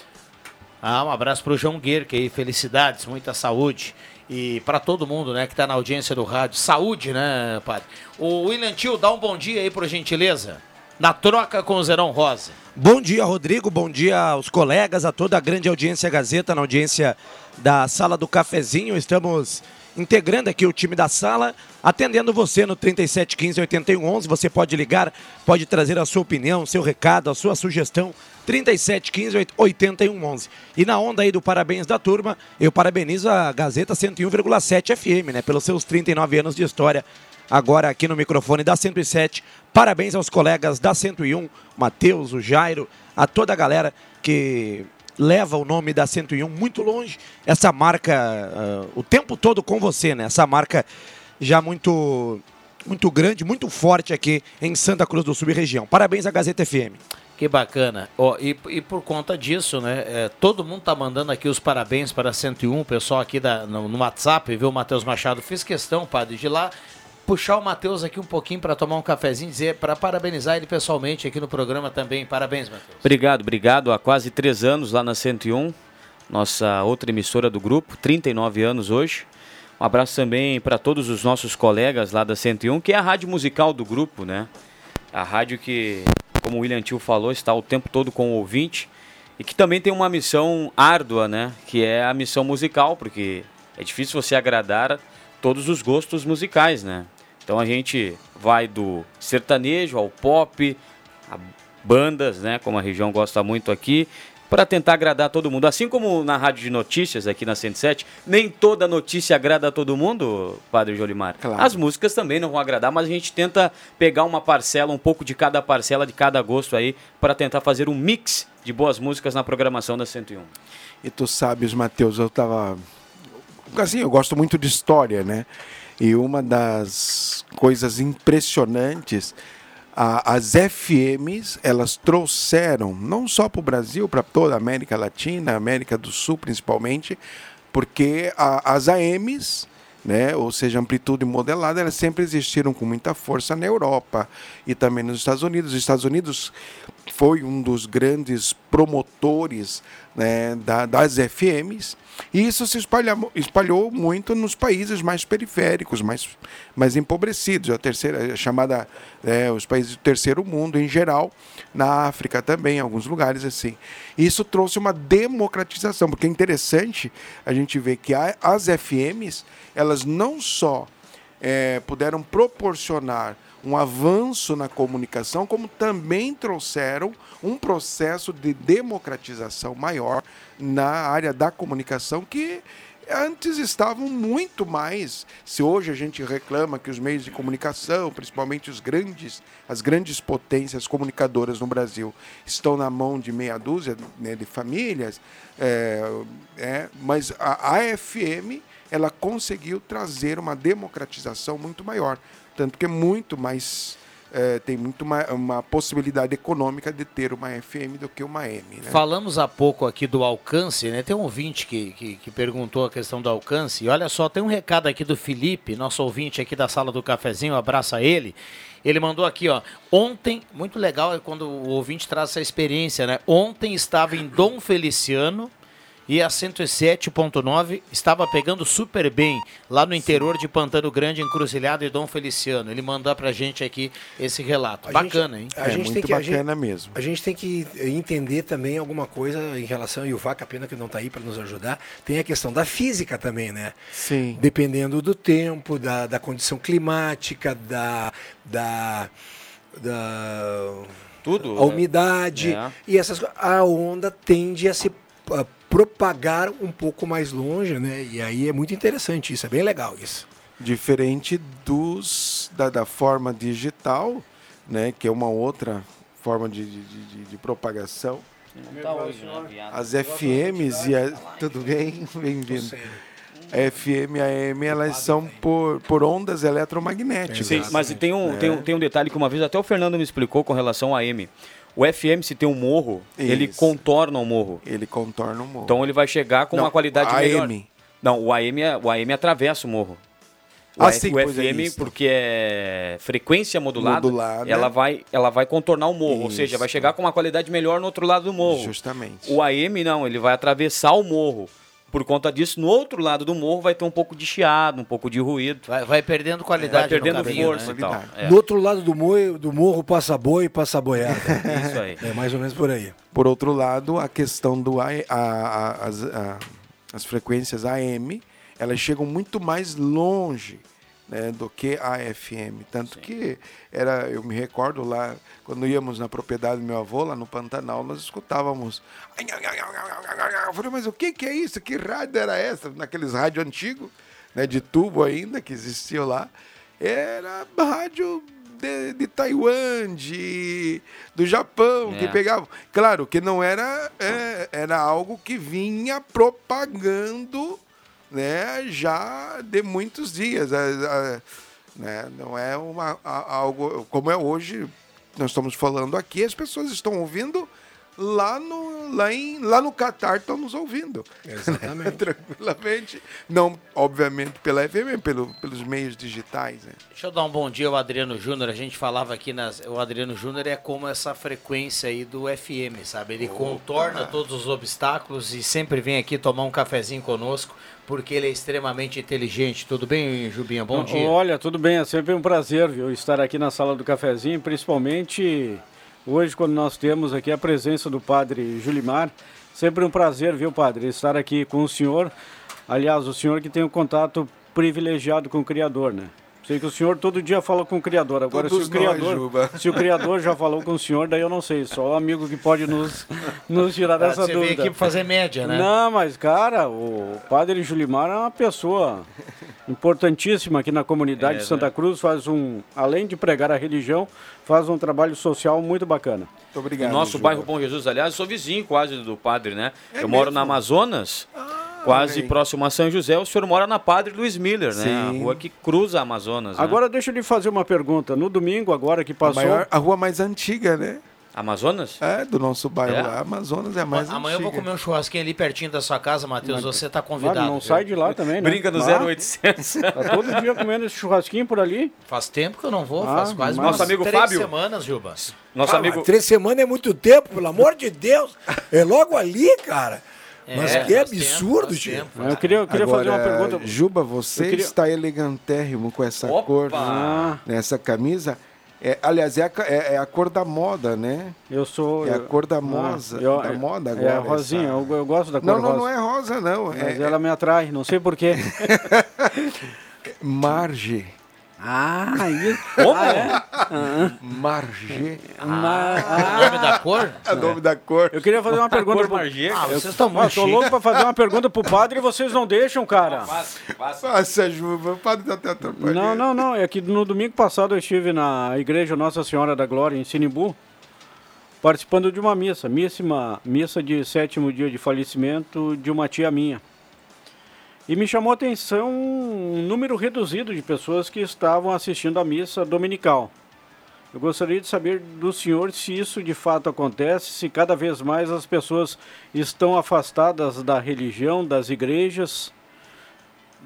Ah, um abraço para o João Guerque aí, felicidades, muita saúde. E para todo mundo, né, que está na audiência do rádio. Saúde, né, padre? O William Tio, dá um bom dia aí, por gentileza. Na troca com o Zerão Rosa. Bom dia, Rodrigo. Bom dia aos colegas, a toda a grande audiência Gazeta, na audiência da Sala do Cafezinho. Estamos integrando aqui o time da sala, atendendo você no 3715 8111. Você pode ligar, pode trazer a sua opinião, seu recado, a sua sugestão. 3715 8111. E na onda aí do parabéns da turma, eu parabenizo a Gazeta 101,7 FM, né, pelos seus 39 anos de história. Agora aqui no microfone da 107. Parabéns aos colegas da 101, Matheus, o Jairo, a toda a galera que leva o nome da 101 muito longe. Essa marca, uh, o tempo todo com você, né? Essa marca já muito, muito grande, muito forte aqui em Santa Cruz do Sul e região. Parabéns à Gazeta FM. Que bacana. Oh, e, e, por conta disso, né? É, todo mundo tá mandando aqui os parabéns para a 101, o pessoal aqui da, no, no WhatsApp, viu? Matheus Machado fez questão, padre, de lá puxar o Matheus aqui um pouquinho para tomar um cafezinho, dizer para parabenizar ele pessoalmente aqui no programa também. Parabéns, Matheus. Obrigado, obrigado. Há quase três anos lá na 101, nossa outra emissora do grupo, 39 anos hoje. Um abraço também para todos os nossos colegas lá da 101, que é a rádio musical do grupo, né? A rádio que, como o William Tio falou, está o tempo todo com o ouvinte e que também tem uma missão árdua, né? Que é a missão musical, porque é difícil você agradar todos os gostos musicais, né? Então a gente vai do sertanejo ao pop, a bandas, né, como a região gosta muito aqui, para tentar agradar todo mundo. Assim como na rádio de notícias aqui na 107, nem toda notícia agrada a todo mundo, Padre Jolimar. Claro. As músicas também não vão agradar, mas a gente tenta pegar uma parcela, um pouco de cada parcela, de cada gosto aí, para tentar fazer um mix de boas músicas na programação da 101. E tu sabes, Matheus, eu tava assim, eu gosto muito de história, né? E uma das coisas impressionantes, a, as FMs, elas trouxeram, não só para o Brasil, para toda a América Latina, América do Sul principalmente, porque a, as AMs, né, ou seja, amplitude modelada, elas sempre existiram com muita força na Europa e também nos Estados Unidos. Os Estados Unidos foi um dos grandes promotores né, da, das FMs e isso se espalhou, espalhou muito nos países mais periféricos, mais, mais empobrecidos, a terceira a chamada é, os países do terceiro mundo em geral, na África também, em alguns lugares assim. Isso trouxe uma democratização, porque é interessante a gente ver que as FMs elas não só é, puderam proporcionar um avanço na comunicação, como também trouxeram um processo de democratização maior na área da comunicação que antes estavam muito mais. Se hoje a gente reclama que os meios de comunicação, principalmente os grandes, as grandes potências comunicadoras no Brasil, estão na mão de meia dúzia né, de famílias, é, é, mas a AFM ela conseguiu trazer uma democratização muito maior, tanto que é muito mais é, tem muito uma, uma, possibilidade econômica de ter uma FM do que uma M. Né? Falamos há pouco aqui do alcance, né? Tem um ouvinte que, que, que, perguntou a questão do alcance. E olha só, tem um recado aqui do Felipe, nosso ouvinte aqui da sala do cafezinho, abraça ele. Ele mandou aqui, ó. Ontem, muito legal é quando o ouvinte traz essa experiência, né? Ontem estava em Dom Feliciano e a 107.9 estava pegando super bem lá no interior de Pantano Grande, Encruzilhada e Dom Feliciano. Ele mandou pra gente aqui esse relato. A bacana, gente, hein? A é, gente muito tem que, bacana a gente, mesmo. A gente tem que entender também alguma coisa em relação, e o Vaca, pena que não está aí para nos ajudar, tem a questão da física também, né? Sim. Dependendo do tempo, da, da condição climática, da, da, da tudo a umidade é. e essas a onda tende a se propagar um pouco mais longe, né? E aí é muito interessante isso, é bem legal isso. Diferente dos da, da forma digital, né? Que é uma outra forma de, de, de, de propagação. Tá hoje, né, As FMs e a... tudo bem, bem-vindo. A FM e a AM elas são por, por ondas eletromagnéticas. Sim, mas tem um, é. tem, um, tem um detalhe que uma vez até o Fernando me explicou com relação à AM. O FM, se tem um morro, Isso. ele contorna o morro. Ele contorna o morro. Então ele vai chegar com Não, uma qualidade AM. melhor. Não, o AM, é, o AM atravessa o morro. O, ah, sim, o FM, é porque é frequência modulada, modulada, ela, vai, ela vai contornar o morro, isso. ou seja, vai chegar com uma qualidade melhor no outro lado do morro. Justamente. O AM não, ele vai atravessar o morro Por conta disso, no outro lado do morro vai ter um pouco de chiado, um pouco de ruído. Vai, vai perdendo qualidade. Vai perdendo no caminho, força né? e tal. É. Do outro lado do morro, do morro passa boi e passa boiada. Isso aí. É mais ou menos por aí. Por outro lado, a questão do A- a- a- as, a- as frequências AM, elas chegam muito mais longe né, do que a FM. Tanto que era, eu me recordo lá, quando íamos na propriedade do meu avô, lá no Pantanal, nós escutávamos. Eu falei, mas o que, que é isso? Que rádio era essa? Naqueles rádios antigos, né, de tubo ainda, que existiam lá. Era rádio de, de Taiwan, de, do Japão, que É. pegava. Claro que não era, é, era algo que vinha propagando né, já de muitos dias. A- a- né, não é uma, algo como é hoje, nós estamos falando aqui, as pessoas estão ouvindo lá no, lá em, lá no Catar, estão nos ouvindo. Exatamente. Tranquilamente. Não, obviamente, pela FM, pelo, pelos meios digitais. Né? Deixa eu dar um bom dia ao Adriano Júnior. A gente falava aqui, nas, o Adriano Júnior é como essa frequência aí do FM, sabe? Ele contorna todos os obstáculos e sempre vem aqui tomar um cafezinho conosco, porque ele é extremamente inteligente. Tudo bem, Jubinha? Bom dia. Olha, tudo bem, é sempre um prazer viu, estar aqui na sala do cafezinho, principalmente hoje quando nós temos aqui a presença do padre Julimar. Sempre um prazer, viu, padre, estar aqui com o senhor. Aliás, o senhor que tem um contato privilegiado com o Criador, né? Sei que o senhor todo dia fala com o Criador. Agora, Todos se o Criador, nós, se o Criador já falou com o senhor, daí eu não sei. Só o amigo que pode nos, nos tirar Ah, dessa Você veio dúvida. aqui pra fazer média, né? Não, mas cara, o padre Julimar é uma pessoa importantíssima aqui na comunidade É, de Santa Cruz, faz um, além de pregar a religião, faz um trabalho social muito bacana. Muito obrigado. nosso Juba. bairro Bom Jesus, aliás, eu sou vizinho quase do padre, né? É eu moro mesmo? na Amazonas, quase próximo a São José. O senhor mora na Padre Luiz Miller, né? Sim. A rua que cruza a Amazonas. né? Agora deixa eu lhe fazer uma pergunta. No domingo agora que A, passou, maior, a rua mais antiga, né? Amazonas? É, do nosso bairro É? lá. Amazonas é a mais Amanhã eu vou antiga. comer um churrasquinho ali pertinho da sua casa, Matheus. Você tá Claro, convidado. não viu? sai de lá também, né? Brinca no Ah, 0800. Tá todo dia comendo esse churrasquinho por ali. Faz tempo que eu não vou, Ah, faz quase mas- umas Nosso amigo três Fábio. semanas, Juba. Nosso Ah, amigo. Três semanas é muito tempo, pelo amor de Deus. É logo ali, cara. Mas É, que faz tempo, absurdo, tempo. Eu queria, eu queria Agora, fazer uma pergunta. Juba, você queria- está elegantérrimo com essa Opa! cor Ah, nessa camisa. É, aliás, é a, é- é a cor da moda, né? eu sou. É a cor da Ah, moza- eu- da moda É agora, a rosinha, essa- eu, eu gosto da cor Não, rosa. não, não é rosa, não. Mas É, ela me atrai, não sei porquê. é marge. Ah, isso. Como? Marge. Mas- O nome da cor? É nome da cor. Eu queria fazer uma pergunta. Cor pro- Margier, Ah, vocês estão Ah, muito chique. louco pra fazer uma pergunta pro padre e vocês não deixam, cara. Passa, passa. Juba, o padre tá até atrapalhando. Não, não, não. É que no domingo passado eu estive na igreja Nossa Senhora da Glória, em Sinimbu, participando de uma missa. Missa, missa de sétimo dia de falecimento de uma tia minha. E me chamou a atenção um número reduzido de pessoas que estavam assistindo a missa dominical. Eu gostaria de saber do senhor se isso de fato acontece, se cada vez mais as pessoas estão afastadas da religião, das igrejas.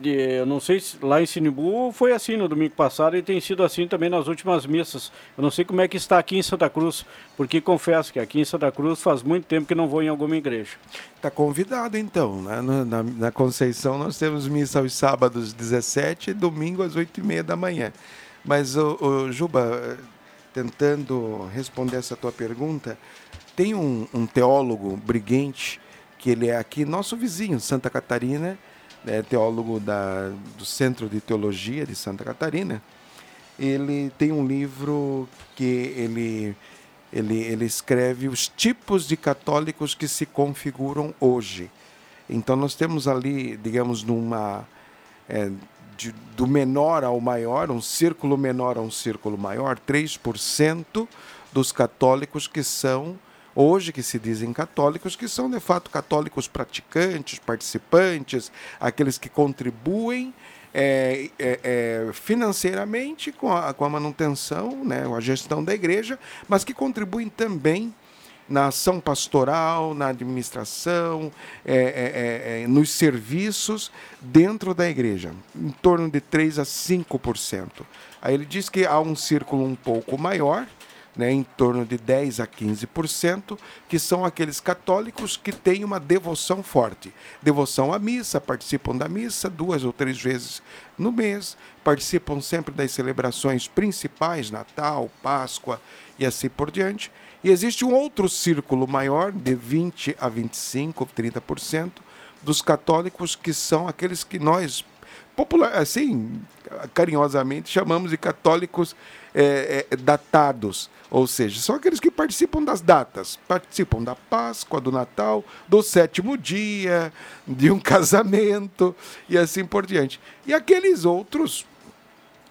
Eu não sei se lá em Sinibu foi assim no domingo passado e tem sido assim também nas últimas missas. Eu não sei como é que está aqui em Santa Cruz, porque confesso que aqui em Santa Cruz faz muito tempo que não vou em alguma igreja. Tá convidado, então. né? Na, na- na Conceição nós temos missa aos sábados 17 e domingo às 8 e meia da manhã. Mas, o, o Juba, tentando responder essa tua pergunta, tem um, um teólogo briguente, que ele é aqui, nosso vizinho, Santa Catarina, é teólogo da, do Centro de Teologia de Santa Catarina. Ele tem um livro que ele ele, ele escreve os tipos de católicos que se configuram hoje. Então nós temos ali, digamos, numa é, de- do menor ao maior, um círculo menor a um círculo maior, 3% dos católicos que são hoje que se dizem católicos, que são de fato católicos praticantes, participantes, aqueles que contribuem é, é, é, financeiramente com a, com a manutenção, né, com a gestão da igreja, mas que contribuem também na ação pastoral, na administração, é, é, é, nos serviços dentro da igreja, em torno de 3 a 5%. Aí ele diz que há um círculo um pouco maior, né, em torno de 10 a 15%, que são aqueles católicos que têm uma devoção forte. Devoção à missa, participam da missa duas ou três vezes no mês, participam sempre das celebrações principais, Natal, Páscoa e assim por diante. E existe um outro círculo maior, de 20 a 25, 30%, dos católicos que são aqueles que nós popular, assim, carinhosamente chamamos de católicos é, é, datados, ou seja, são aqueles que participam das datas, participam da Páscoa, do Natal, do sétimo dia, de um casamento e assim por diante. E aqueles outros,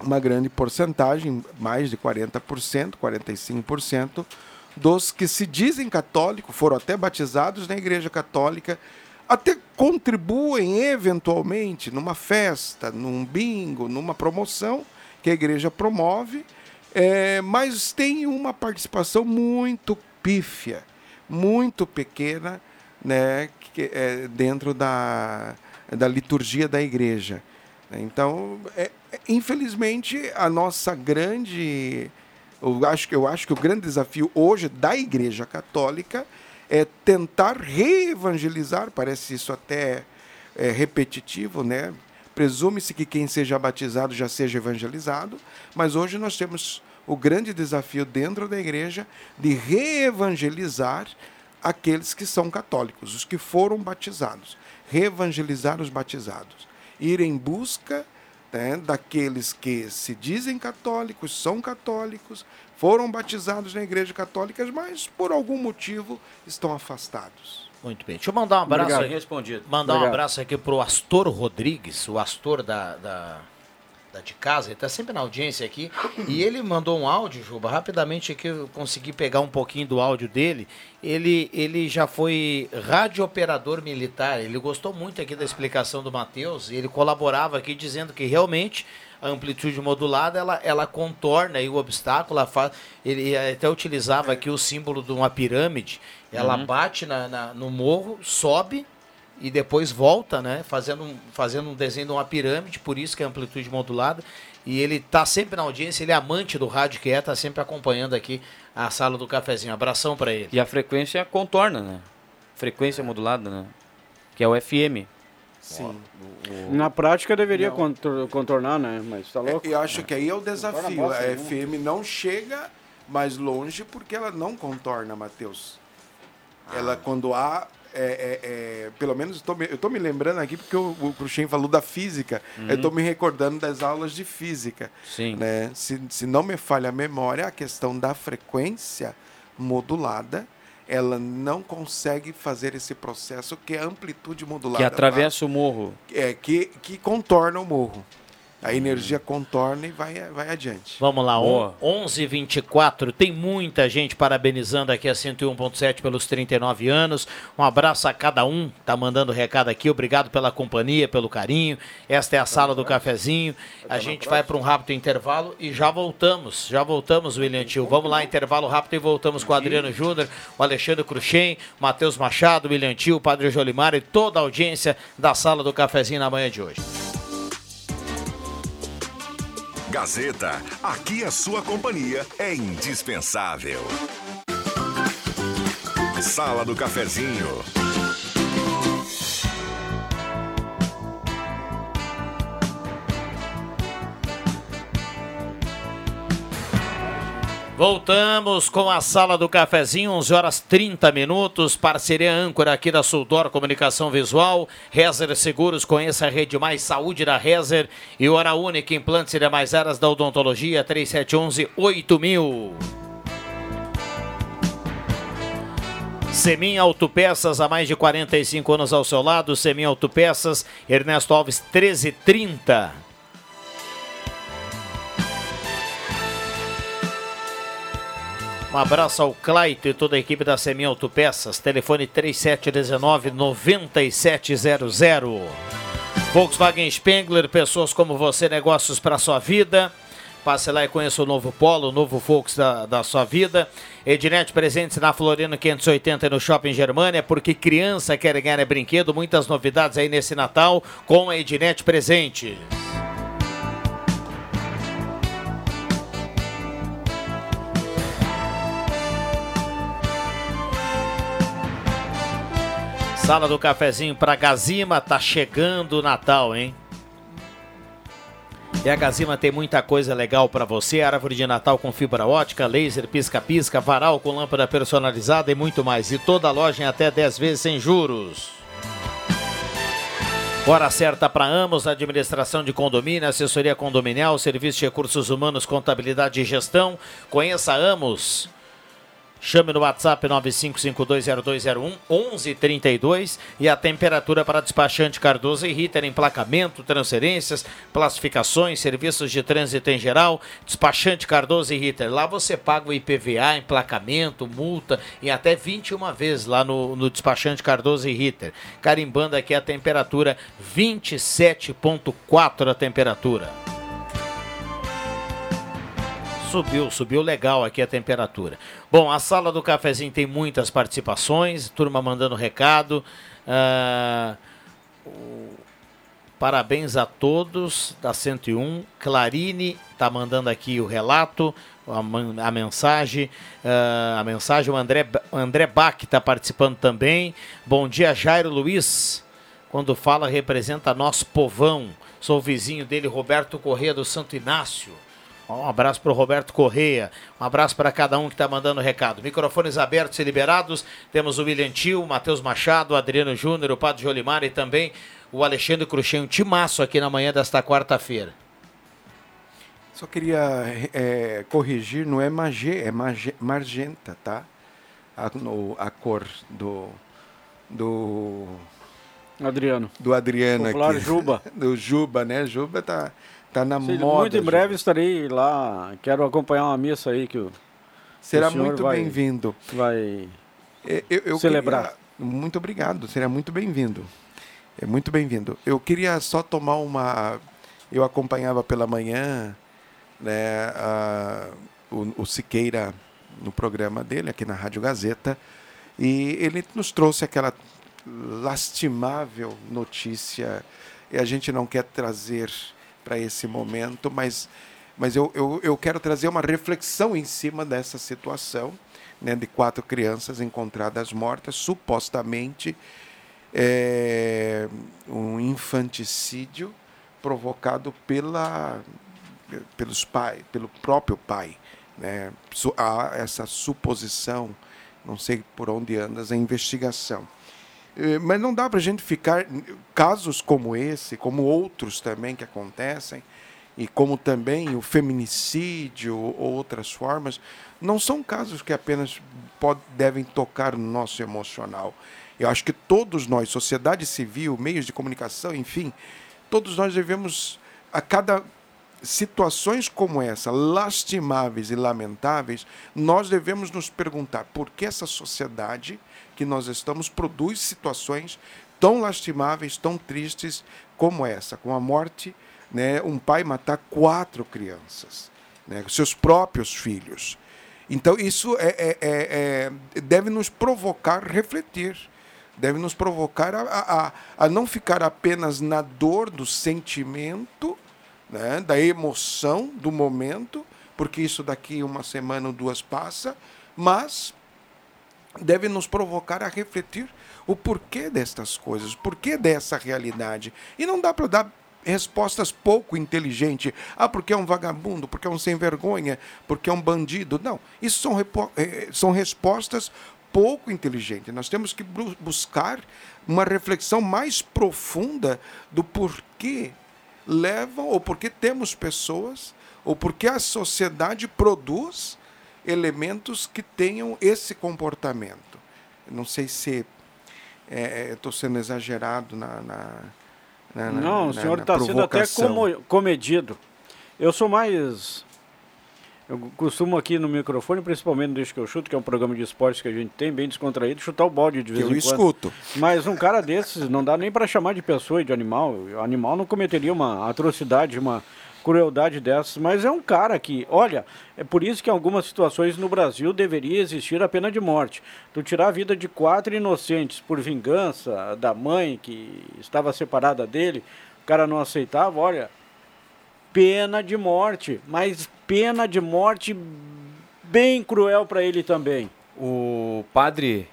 uma grande porcentagem, mais de 40%, 45%, dos que se dizem católicos, foram até batizados na Igreja Católica, até contribuem eventualmente numa festa, num bingo, numa promoção que a igreja promove, é, mas tem uma participação muito pífia, muito pequena, né, que, é, dentro da, da liturgia da igreja. Então, é, infelizmente, a nossa grande. Eu acho, eu acho que o grande desafio hoje da Igreja Católica é tentar reevangelizar, parece isso até é, repetitivo, né? Presume-se que quem seja batizado já seja evangelizado, mas hoje nós temos o grande desafio dentro da igreja de reevangelizar aqueles que são católicos, os que foram batizados, reevangelizar os batizados, ir em busca né, daqueles que se dizem católicos, são católicos, foram batizados na igreja católica, mas por algum motivo estão afastados. Muito bem. Deixa eu mandar um abraço. Obrigado. Respondido. Mandar Obrigado. um abraço aqui pro Astor Rodrigues, o Astor da, da, da de casa, ele está sempre na audiência aqui. E ele mandou um áudio, Juba, rapidamente aqui eu consegui pegar um pouquinho do áudio dele. Ele, ele já foi radiooperador militar, ele gostou muito aqui da explicação do Matheus, e ele colaborava aqui dizendo que realmente a amplitude modulada ela, ela contorna aí o obstáculo, ela faz, ele até utilizava aqui o símbolo de uma pirâmide, ela Uhum. bate na, na- no morro, sobe e depois volta, né? Fazendo, um- fazendo um desenho de uma pirâmide, por isso que é amplitude modulada. E ele tá sempre na audiência, ele é amante do rádio que é, tá sempre acompanhando aqui a sala do cafezinho. Abração para ele. E a frequência contorna, né? Frequência modulada, né? Que é o FM. Sim. Na prática deveria contor- contornar, né? Mas tá louco. Eu acho que aí é o desafio. A nenhuma. FM não chega mais longe porque ela não contorna, Matheus. Ela, quando há. é, é, é, pelo menos eu tô me- eu estou me lembrando aqui porque o, o Cruxem falou da física. Uhum. Eu estou me recordando das aulas de física. Sim. Né? Se, se não me falha a memória, a questão da frequência modulada, ela não consegue fazer esse processo que é a amplitude modulada. Que atravessa o morro. É, que, que contorna o morro. A energia contorna e vai, vai adiante. Vamos lá, Boa. 11 24 Tem muita gente parabenizando aqui a 101.7 pelos 39 anos. Um abraço a cada um. Tá mandando recado aqui. Obrigado pela companhia, pelo carinho. Esta é a sala do cafezinho. A gente vai para um rápido intervalo e já voltamos. Já voltamos, William Tio. Vamos lá, intervalo rápido e voltamos com o Adriano Júnior, o Alexandre Cruxem, Matheus Machado, William Tio, o Padre Jolimar e toda a audiência da sala do cafezinho na manhã de hoje. Gazeta, aqui a sua companhia é indispensável. Sala do Cafezinho. Voltamos com a sala do cafezinho, 11 horas 30 minutos. Parceria âncora aqui da Suldor Comunicação Visual. Rezer Seguros, conheça a Rede Mais Saúde da Rezer. E Hora Única, implantes e demais áreas da odontologia, 3711 8000. Semin Autopeças, há mais de 45 anos ao seu lado. Semin Autopeças, Ernesto Alves 1330. Um abraço ao Claito e toda a equipe da Semi Autopeças. Telefone 3719-9700. Volkswagen Spengler, pessoas como você, negócios para sua vida. Passe lá e conheça o novo Polo, o novo Volks da, da sua vida. Ednet presentes na Floriano 580 e no Shopping Germania, porque criança quer ganhar é brinquedo. Muitas novidades aí nesse Natal com a Ednet presente. Sala do cafezinho para Gazima, tá chegando o Natal, hein? E a Gazima tem muita coisa legal para você: árvore de Natal com fibra ótica, laser, pisca-pisca, varal com lâmpada personalizada e muito mais. E toda a loja em até 10 vezes sem juros. Hora certa para Amos, administração de condomínio, assessoria condominial, serviço de recursos humanos, contabilidade e gestão. Conheça Amos. Chame no WhatsApp 95520201 1132 e a temperatura para despachante Cardoso e Ritter, emplacamento, transferências, classificações, serviços de trânsito em geral. Despachante Cardoso e Ritter. Lá você paga o IPVA, emplacamento, multa e até 21 vezes lá no, no despachante Cardoso e Ritter. Carimbando aqui a temperatura 27,4 a temperatura. Subiu, subiu legal aqui a temperatura. Bom, a sala do cafezinho tem muitas participações, turma mandando recado. Ah, parabéns a todos da 101. Clarine está mandando aqui o relato, a, a mensagem. ah, a mensagem, o André, André Bach está participando também. Bom dia, Jairo Luiz. Quando fala, representa nosso povão. Sou vizinho dele, Roberto Corrêa do Santo Inácio. Um abraço para o Roberto Correia. Um abraço para cada um que está mandando recado. Microfones abertos e liberados. Temos o William Tio, o Matheus Machado, o Adriano Júnior, o Padre Jolimar e também o Alexandre Cruxem. Um timaço aqui na manhã desta quarta-feira. Só queria é, corrigir, não é magê, é magenta, tá? A, no- a cor do, do Adriano. do Adriano Popular aqui. Juba. do Juba, né? Juba tá, tá na Sim, moda. muito em breve estarei lá. Quero acompanhar uma missa aí que o. Será o muito bem-vindo. Vai. É, Eu, eu Celebrar. queria- muito obrigado, seria muito bem-vindo. É muito bem-vindo. Eu queria só tomar uma. Eu acompanhava pela manhã né, a- o, o Siqueira no programa dele, aqui na Rádio Gazeta, e ele nos trouxe aquela lastimável notícia, e a gente não quer trazer para esse momento, mas, mas eu, eu, eu quero trazer uma reflexão em cima dessa situação né, de quatro crianças encontradas mortas, supostamente é, um infanticídio provocado pela, pelos pais, pelo próprio pai. Né? Há essa suposição, não sei por onde andas a investigação. Eh, Mas não dá para a gente ficar. Casos como esse, como outros também que acontecem, e como também o feminicídio ou outras formas, não são casos que apenas pod- devem tocar no nosso emocional. Eu acho que todos nós, sociedade civil, meios de comunicação, enfim, todos nós devemos, a cada situações como essa, lastimáveis e lamentáveis, nós devemos nos perguntar por que essa sociedade que nós estamos produz situações tão lastimáveis, tão tristes como essa, com a morte, né, um pai matar quatro crianças, né, seus próprios filhos. Então isso é, é- é- é- deve nos provocar refletir, deve nos provocar a, a- a- a não ficar apenas na dor do sentimento, né, da emoção do momento, porque isso daqui uma semana ou duas passa, mas deve nos provocar a refletir o porquê destas coisas, o porquê dessa realidade. E não dá para dar respostas pouco inteligentes. Ah, porque é um vagabundo, porque é um sem vergonha, porque é um bandido. Não, isso são, repo- eh, são respostas pouco inteligentes. Nós temos que bu- buscar uma reflexão mais profunda do porquê levam, ou porque temos pessoas, ou porque a sociedade produz elementos que tenham esse comportamento. Não sei se estou sendo exagerado na. na, na- na- Não, o na- senhor na está sendo até comedido. Eu sou mais. Eu costumo aqui no microfone, principalmente Deixa que eu chuto, que é um programa de esportes que a gente tem, bem descontraído, chutar o balde de vez eu em quando. escuto. Mas um cara desses não dá nem para chamar de pessoa e de animal. O animal não cometeria uma atrocidade, uma crueldade dessas, mas é um cara que, olha, é por isso que em algumas situações no Brasil deveria existir a pena de morte. Tu tirar a vida de quatro inocentes por vingança da mãe que estava separada dele, o cara não aceitava, olha, pena de morte, mas pena de morte bem cruel para ele também. O padre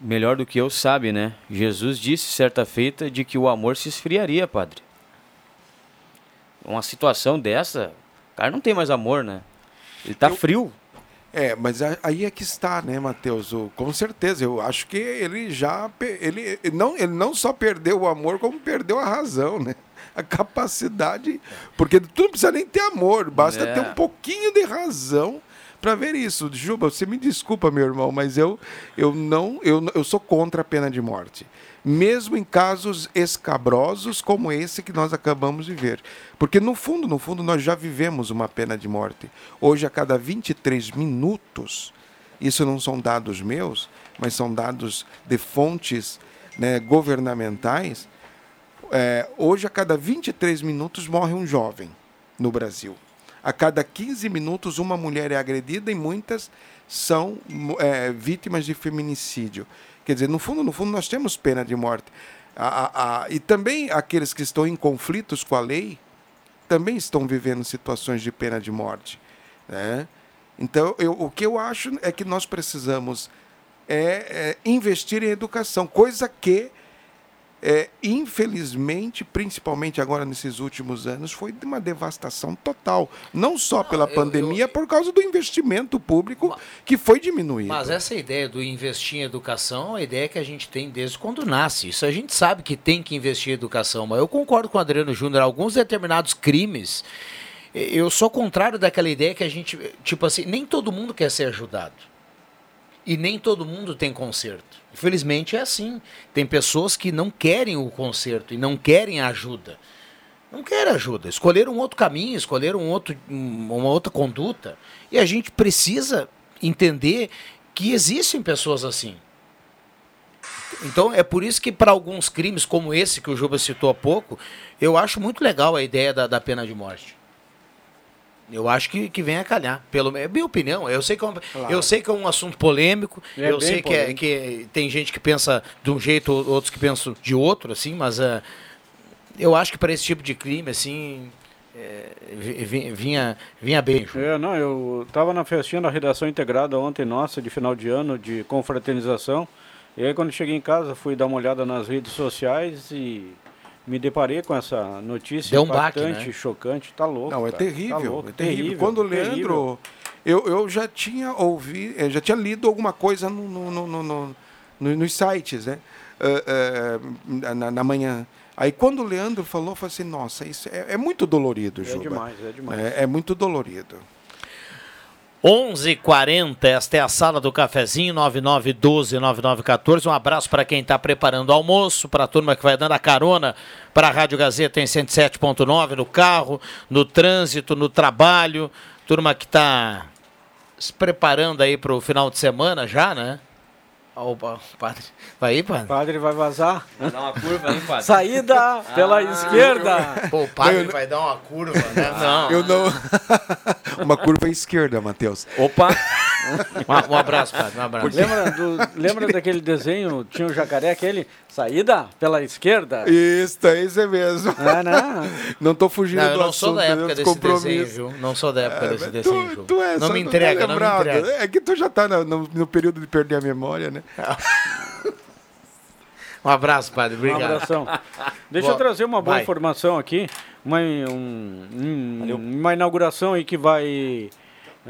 melhor do que eu sabe, né? Jesus disse certa feita de que o amor se esfriaria, padre. Uma situação dessa, o cara não tem mais amor, né? Ele tá frio. É, mas aí é que está, né, Matheus? Com certeza, eu acho que ele já ele não ele não só perdeu o amor, como perdeu a razão, né? A capacidade, porque tu não precisa nem ter amor, basta É. ter um pouquinho de razão para ver isso. Juba, você me desculpa, meu irmão, mas eu eu não eu, eu sou contra a pena de morte. Mesmo em casos escabrosos como esse que nós acabamos de ver. Porque no fundo, no fundo, nós já vivemos uma pena de morte. Hoje, a cada 23 minutos, isso não são dados meus, mas são dados de fontes né, governamentais. É, hoje, a cada 23 minutos, morre um jovem no Brasil. A cada 15 minutos, uma mulher é agredida e muitas são é, vítimas de feminicídio. Quer dizer, no fundo, no fundo, nós temos pena de morte. A- a- a- e também aqueles que estão em conflitos com a lei também estão vivendo situações de pena de morte. Né? Então, eu- o que eu acho é que nós precisamos é, é, investir em educação, coisa que, é, infelizmente, principalmente agora nesses últimos anos, foi de uma devastação total. Não só pela pandemia, por causa do investimento público que foi diminuído. Mas essa ideia do investir em educação é uma ideia que a gente tem desde quando nasce. Isso a gente sabe que tem que investir em educação. Mas eu concordo com o Adriano Júnior. Alguns determinados crimes, eu sou contrário daquela ideia que a gente. Tipo assim, nem todo mundo quer ser ajudado. E nem todo mundo tem conserto. Infelizmente é assim. Tem pessoas que não querem o conserto e não querem ajuda. Não querem ajuda. Escolheram um outro caminho, escolheram um outro, um- uma outra conduta. E a gente precisa entender que existem pessoas assim. Então é por isso que para alguns crimes como esse que o Juba citou há pouco, eu acho muito legal a ideia da, da pena de morte. Eu acho que, que vem a calhar. Pelo, é minha opinião. Eu sei, que é um, eu sei que é um assunto polêmico. É eu sei que, é, que tem gente que pensa de um jeito, outros que pensam de outro, assim, mas eh, eu acho que para esse tipo de crime, assim, vi- vinha, vinha bem. É, não, eu estava na festinha da redação integrada ontem, nossa, de final de ano, de confraternização. E aí, quando cheguei em casa, fui dar uma olhada nas redes sociais e me deparei com essa notícia Deu um baque, impactante, né? chocante. Tá louco. Não, é cara, tá terrível, louco, é terrível. Quando o terrível. Leandro. Eu, eu já tinha ouvido, eu já tinha lido alguma coisa no, no, no- no- no- no- nos sites, né? Ah, ah, na, na manhã. Aí quando o Leandro falou, eu falei assim, nossa, isso é, é muito dolorido, É Juba. demais, é demais. É, é muito dolorido. 11:40 esta é a sala do cafezinho 99129914. Um abraço para quem está preparando o almoço, para a turma que vai dando a carona para a Rádio Gazeta em 107.9 no carro, no trânsito, no trabalho, turma que está se preparando aí para o final de semana já, né? Ó, o pa- o padre, vai aí, padre? O padre vai vazar. Vai dar uma curva aí, padre. Saída pela Ah. esquerda. Pô, o padre vai dar uma curva, né? Não. Eu não. Uma curva à esquerda, Matheus. Opa! Um, um abraço, padre, um abraço. Lembra, do- lembra daquele desenho, tinha o jacaré, aquele, saída pela esquerda? Isso, é isso mesmo. Ah, não. Não tô fugindo Não, eu do não sou assunto, da né, época dos desse desenho, viu? Não sou da época desse mas desenho, tu, tu é, Não me entrega, não me lembrado. entrega. É que tu já tá no, no- no período de perder a memória, né? Um abraço, padre. Um Obrigado. abração. Deixa Boa. eu trazer uma boa Vai. informação aqui. Uma, um- um- uma inauguração aí que vai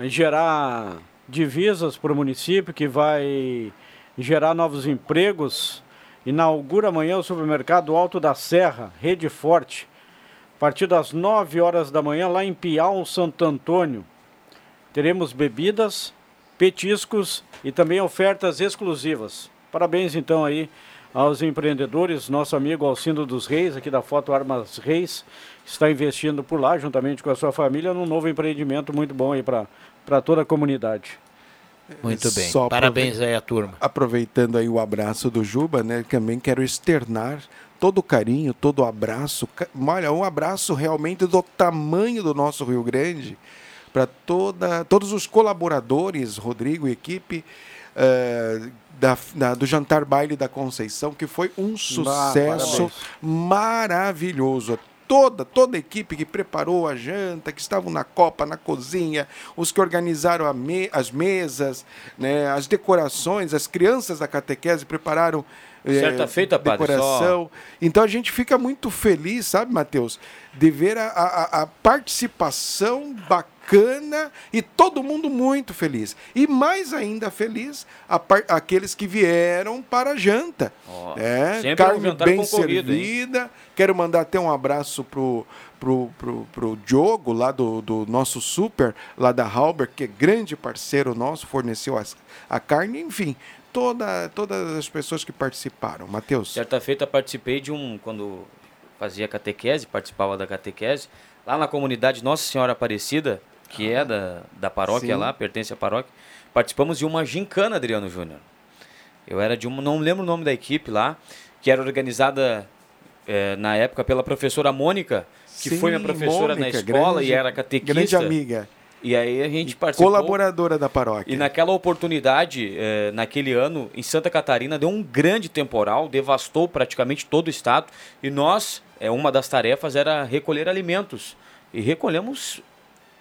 gerar divisas para o município, que vai gerar novos empregos. Inaugura amanhã o supermercado Alto da Serra, Rede Forte. A partir das 9 horas da manhã, lá em Piau, Santo Antônio. Teremos bebidas, petiscos e também ofertas exclusivas. Parabéns então aí aos empreendedores, nosso amigo Alcindo dos Reis, aqui da Foto Armas Reis, está investindo por lá, juntamente com a sua família, num novo empreendimento muito bom aí para toda a comunidade. Muito bem. Só Parabéns aí à turma. Aproveitando aí o abraço do Juba, né? Também quero externar todo o carinho, todo o abraço. Olha, um abraço realmente do tamanho do nosso Rio Grande para toda todos os colaboradores, Rodrigo e equipe. Eh, da, da- do Jantar Baile da Conceição, que foi um sucesso parabéns. maravilhoso. toda, toda a equipe que preparou a janta, que estavam na copa, na cozinha, os que organizaram me as mesas, né, as decorações, as crianças da catequese prepararam Certa é, feita, padre, decoração. Só... Então a gente fica muito feliz, sabe, Matheus, de ver a, a, a, participação bacana e todo mundo muito feliz. E mais ainda feliz aqueles que vieram para a janta. Oh, é, carne bem servida. Hein? Quero mandar até um abraço pro pro, pro, pro Diogo, lá do, do nosso super, lá da Halber, que é grande parceiro nosso, forneceu as, a carne, enfim, toda, todas as pessoas que participaram. Matheus? Certa feita participei de um, quando fazia catequese, participava da catequese, lá na comunidade Nossa Senhora Aparecida, que é da, da paróquia Sim. lá, pertence à paróquia, participamos de uma gincana, Adriano Júnior. Eu era de uma, não lembro o nome da equipe lá, que era organizada é, na época pela professora Mônica, que Sim, foi minha professora Mônica, na escola grande, e era catequista. Grande amiga. E aí a gente participou. Colaboradora da paróquia. E naquela oportunidade, eh, naquele ano, em Santa Catarina, deu um grande temporal, devastou praticamente todo o estado. E nós, eh, uma das tarefas era recolher alimentos. E recolhemos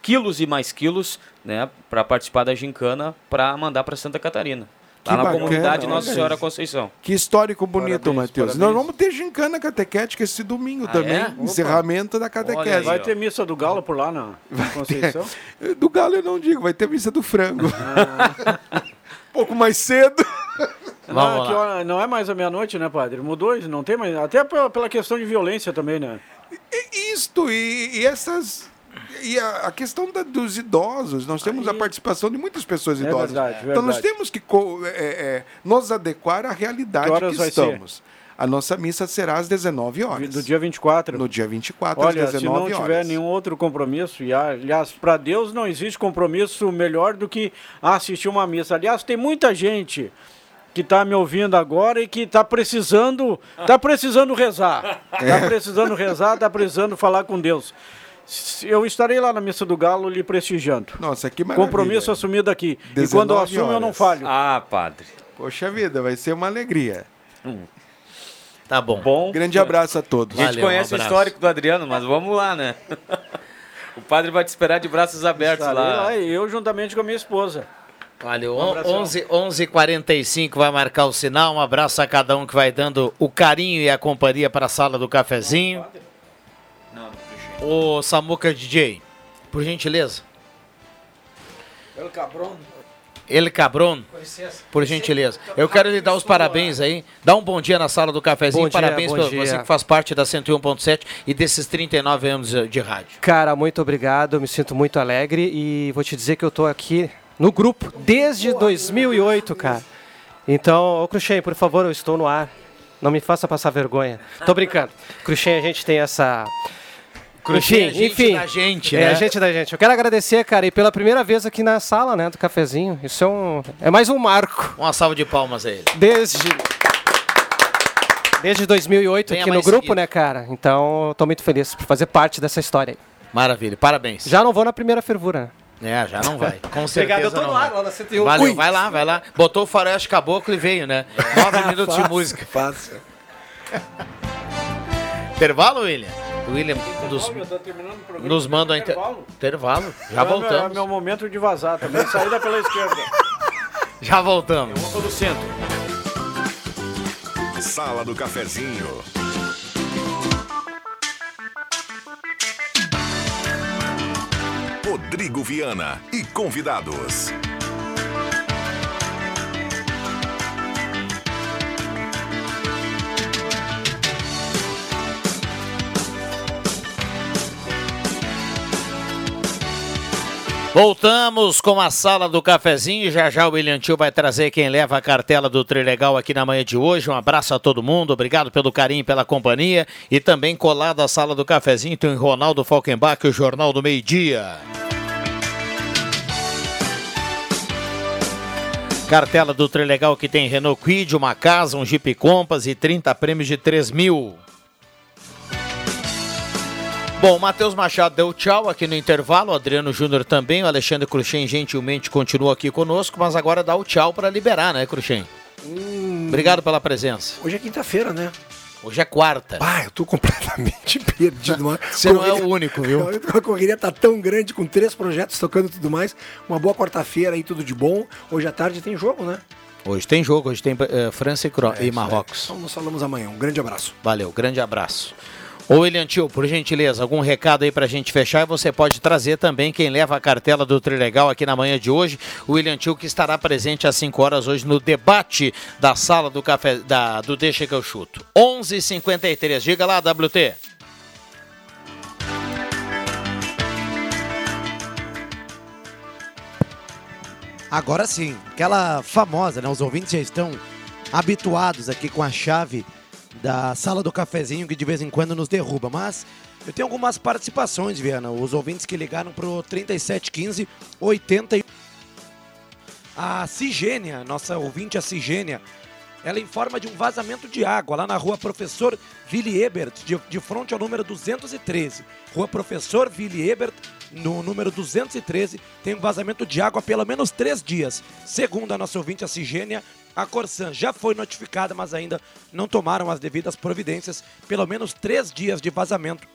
quilos e mais quilos né, para participar da gincana para mandar para Santa Catarina. Que lá na bacana, comunidade Nossa Senhora Conceição. Que histórico bonito, Matheus. Nós vamos ter gincana catequética esse domingo ah, também. É? Encerramento da catequese. Olha, vai ter missa do galo por lá na Conceição? Ter. Do galo eu não digo, vai ter missa do frango. Ah. um pouco mais cedo. Não, não é mais a meia-noite, né, padre? Mudou, não tem mais. Até pela questão de violência também, né? Isto e, e essas e a, a questão da, dos idosos, nós temos Aí... a participação de muitas pessoas é idosas. Verdade, verdade. Então nós temos que é, é, nos adequar à realidade que, que estamos. Ser? A nossa missa será às 19 horas. Do dia 24. No dia 24, Olha, às 19 horas. Se não tiver nenhum outro compromisso, e aliás, para Deus não existe compromisso melhor do que assistir uma missa. Aliás, tem muita gente que está me ouvindo agora e que está precisando, tá precisando rezar. Está precisando rezar, está precisando falar com Deus. Eu estarei lá na Missa do Galo lhe prestigiando. Nossa, que maravilha. Compromisso assumido aqui. E quando eu assumo, horas. eu não falho. Ah, padre. Poxa vida, vai ser uma alegria. Hum. Tá bom. bom. Grande abraço a todos. a gente conhece um o histórico do Adriano, mas vamos lá, né? o padre vai te esperar de braços abertos Estarei lá. lá. Eu juntamente com a minha esposa. Valeu. Um 11 11 45 vai marcar o sinal. Um abraço a cada um que vai dando o carinho e a companhia para a sala do cafezinho. Não. Ô Samuca DJ, por gentileza. El Cabron. El Cabron, por gentileza. Eu quero lhe dar os parabéns aí. Dá um bom dia na sala do cafezinho. Bom parabéns para você que faz parte da 101.7 e desses 39 anos de rádio. Cara, muito obrigado. Eu me sinto muito alegre e vou te dizer que eu estou aqui no grupo desde 2008, cara. Então, ô Cruxem, por favor, eu estou no ar. Não me faça passar vergonha. Tô brincando. Cruxem, a gente tem essa Cruxinha, enfim, enfim, da gente, né? É, gente da gente. Eu quero agradecer, cara, e pela primeira vez aqui na sala, né, do cafezinho. Isso é um é mais um marco. Uma salva de palmas a ele. Desde desde 2008 Venha aqui no grupo, seguido. né, cara? Então, eu tô muito feliz por fazer parte dessa história aí. Maravilha, parabéns. Já não vou na primeira fervura. É, já não vai. Com certeza Obrigado, eu tô no ar, lá na 101. Valeu, Ui. vai lá, vai lá. Botou o faroeste caboclo e veio, né? Nove minutos fácil, de música. Fácil. Intervalo, William? William nos, nos manda intervalo. intervalo. Já é voltamos. É meu momento de vazar também. Saída pela esquerda. Já voltamos. Eu vou do centro. Sala do cafezinho. Rodrigo Viana e convidados. Voltamos com a sala do cafezinho. Já já o William Tio vai trazer quem leva a cartela do Trilegal aqui na manhã de hoje. Um abraço a todo mundo, obrigado pelo carinho, pela companhia. E também colado à sala do cafezinho tem o Ronaldo Falkenbach, o Jornal do Meio Dia. Cartela do Trilegal que tem Renault Quid, uma casa, um Jeep Compass e 30 prêmios de 3 mil. Bom, o Matheus Machado deu tchau aqui no intervalo, o Adriano Júnior também, o Alexandre Cruxem gentilmente continua aqui conosco, mas agora dá o tchau para liberar, né, Cruxem? Hum... Obrigado pela presença. Hoje é quinta-feira, né? Hoje é quarta. Ah, eu tô completamente perdido. Você não é o único, viu? A correria tá tão grande, com três projetos tocando e tudo mais. Uma boa quarta-feira aí, tudo de bom. Hoje à tarde tem jogo, né? Hoje tem jogo, hoje tem eh, França e, Cro- e Marrocos. Então nos falamos amanhã. Um grande abraço. Valeu, grande abraço. Ô William Tio, por gentileza, algum recado aí pra gente fechar e você pode trazer também quem leva a cartela do Trilegal aqui na manhã de hoje, o William Tio que estará presente às 5 horas hoje no debate da sala do café da, do Deixa que eu chuto. 11:53. Diga lá, WT. Agora sim, aquela famosa, né? Os ouvintes já estão habituados aqui com a chave da sala do cafezinho que de vez em quando nos derruba. Mas eu tenho algumas participações, Viana. Os ouvintes que ligaram pro 3715 80 A Cigênia, nossa ouvinte, a Cigênia, ela informa de um vazamento de água lá na rua Professor Willy Ebert, de, de frente ao número 213. Rua Professor Willy Ebert, no número 213, tem um vazamento de água há pelo menos três dias. Segundo a nossa ouvinte, a Cigênia, a Corsan já foi notificada, mas ainda não tomaram as devidas providências. Pelo menos três dias de vazamento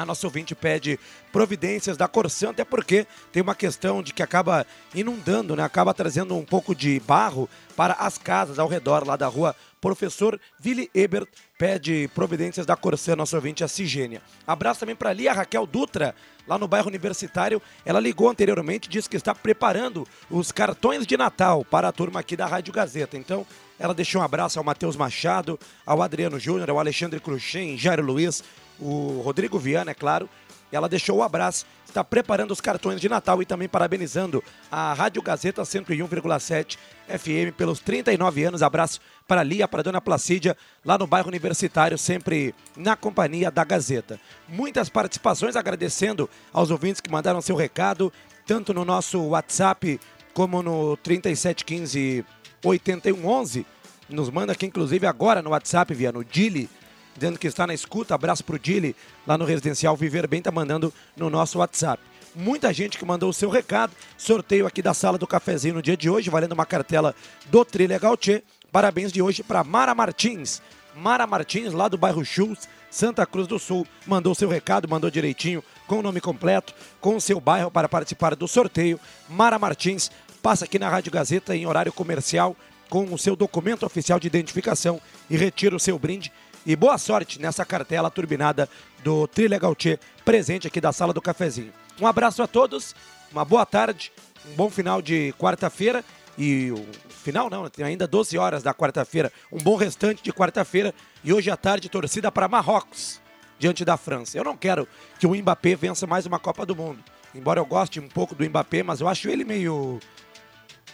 a nossa ouvinte pede providências da Corsan, até porque tem uma questão de que acaba inundando, né? acaba trazendo um pouco de barro para as casas ao redor lá da rua. Professor Willy Ebert pede providências da Corsan, nossa ouvinte, a Cigênia. Abraço também para ali a Raquel Dutra, lá no bairro Universitário. Ela ligou anteriormente, disse que está preparando os cartões de Natal para a turma aqui da Rádio Gazeta. Então, ela deixou um abraço ao Matheus Machado, ao Adriano Júnior, ao Alexandre Cruxem, Jairo Luiz, o Rodrigo Viana, é claro. Ela deixou o abraço, está preparando os cartões de Natal e também parabenizando a Rádio Gazeta 101,7 FM pelos 39 anos. Abraço para Lia, para Dona Placídia, lá no bairro Universitário, sempre na companhia da Gazeta. Muitas participações, agradecendo aos ouvintes que mandaram seu recado, tanto no nosso WhatsApp como no 3715 8111. Nos manda aqui, inclusive, agora no WhatsApp, via no Dili, dizendo que está na escuta. Abraço pro Dili, lá no Residencial Viver Bem, tá mandando no nosso WhatsApp. Muita gente que mandou o seu recado. Sorteio aqui da sala do cafezinho no dia de hoje, valendo uma cartela do Trilegal Tchê. Parabéns de hoje para Mara Martins. Mara Martins, lá do bairro Chus, Santa Cruz do Sul, mandou seu recado, mandou direitinho, com o nome completo, com o seu bairro para participar do sorteio. Mara Martins passa aqui na Rádio Gazeta em horário comercial com o seu documento oficial de identificação e retira o seu brinde. E boa sorte nessa cartela turbinada do Trilegal Tchê, presente aqui da sala do cafezinho. Um abraço a todos, uma boa tarde, um bom final de quarta-feira e o final não, tem ainda 12 horas da quarta-feira, um bom restante de quarta-feira e hoje à tarde torcida para Marrocos diante da França. Eu não quero que o Mbappé vença mais uma Copa do Mundo. Embora eu goste um pouco do Mbappé, mas eu acho ele meio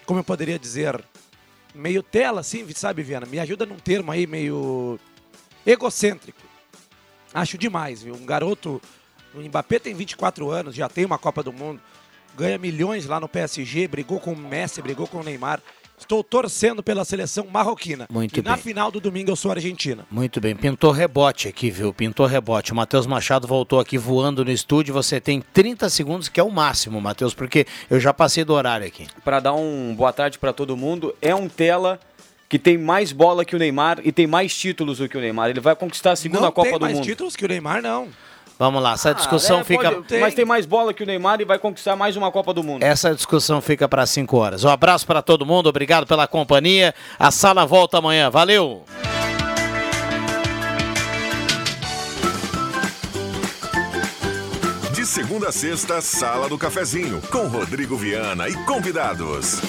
como eu poderia dizer, meio tela assim, sabe, Viana? Me ajuda num termo aí meio egocêntrico. Acho demais, viu? Um garoto, o Mbappé tem 24 anos, já tem uma Copa do Mundo, ganha milhões lá no PSG, brigou com o Messi, brigou com o Neymar. Estou torcendo pela seleção marroquina. Muito e na bem. final do domingo eu sou Argentina. Muito bem, pintou rebote aqui, viu? Pintou rebote. O Matheus Machado voltou aqui voando no estúdio. Você tem 30 segundos, que é o máximo, Matheus, porque eu já passei do horário aqui. Para dar um boa tarde para todo mundo, é um tela que tem mais bola que o Neymar e tem mais títulos do que o Neymar. Ele vai conquistar a segunda não Copa tem do mais Mundo. títulos que o Neymar, não. Vamos lá, essa discussão É, fica. pode- Mas tem mais bola que o Neymar e vai conquistar mais uma Copa do Mundo. Essa discussão fica para 5 horas. Um abraço para todo mundo, obrigado pela companhia. A sala volta amanhã. Valeu! De segunda a sexta, Sala do Cafezinho, com Rodrigo Viana e convidados.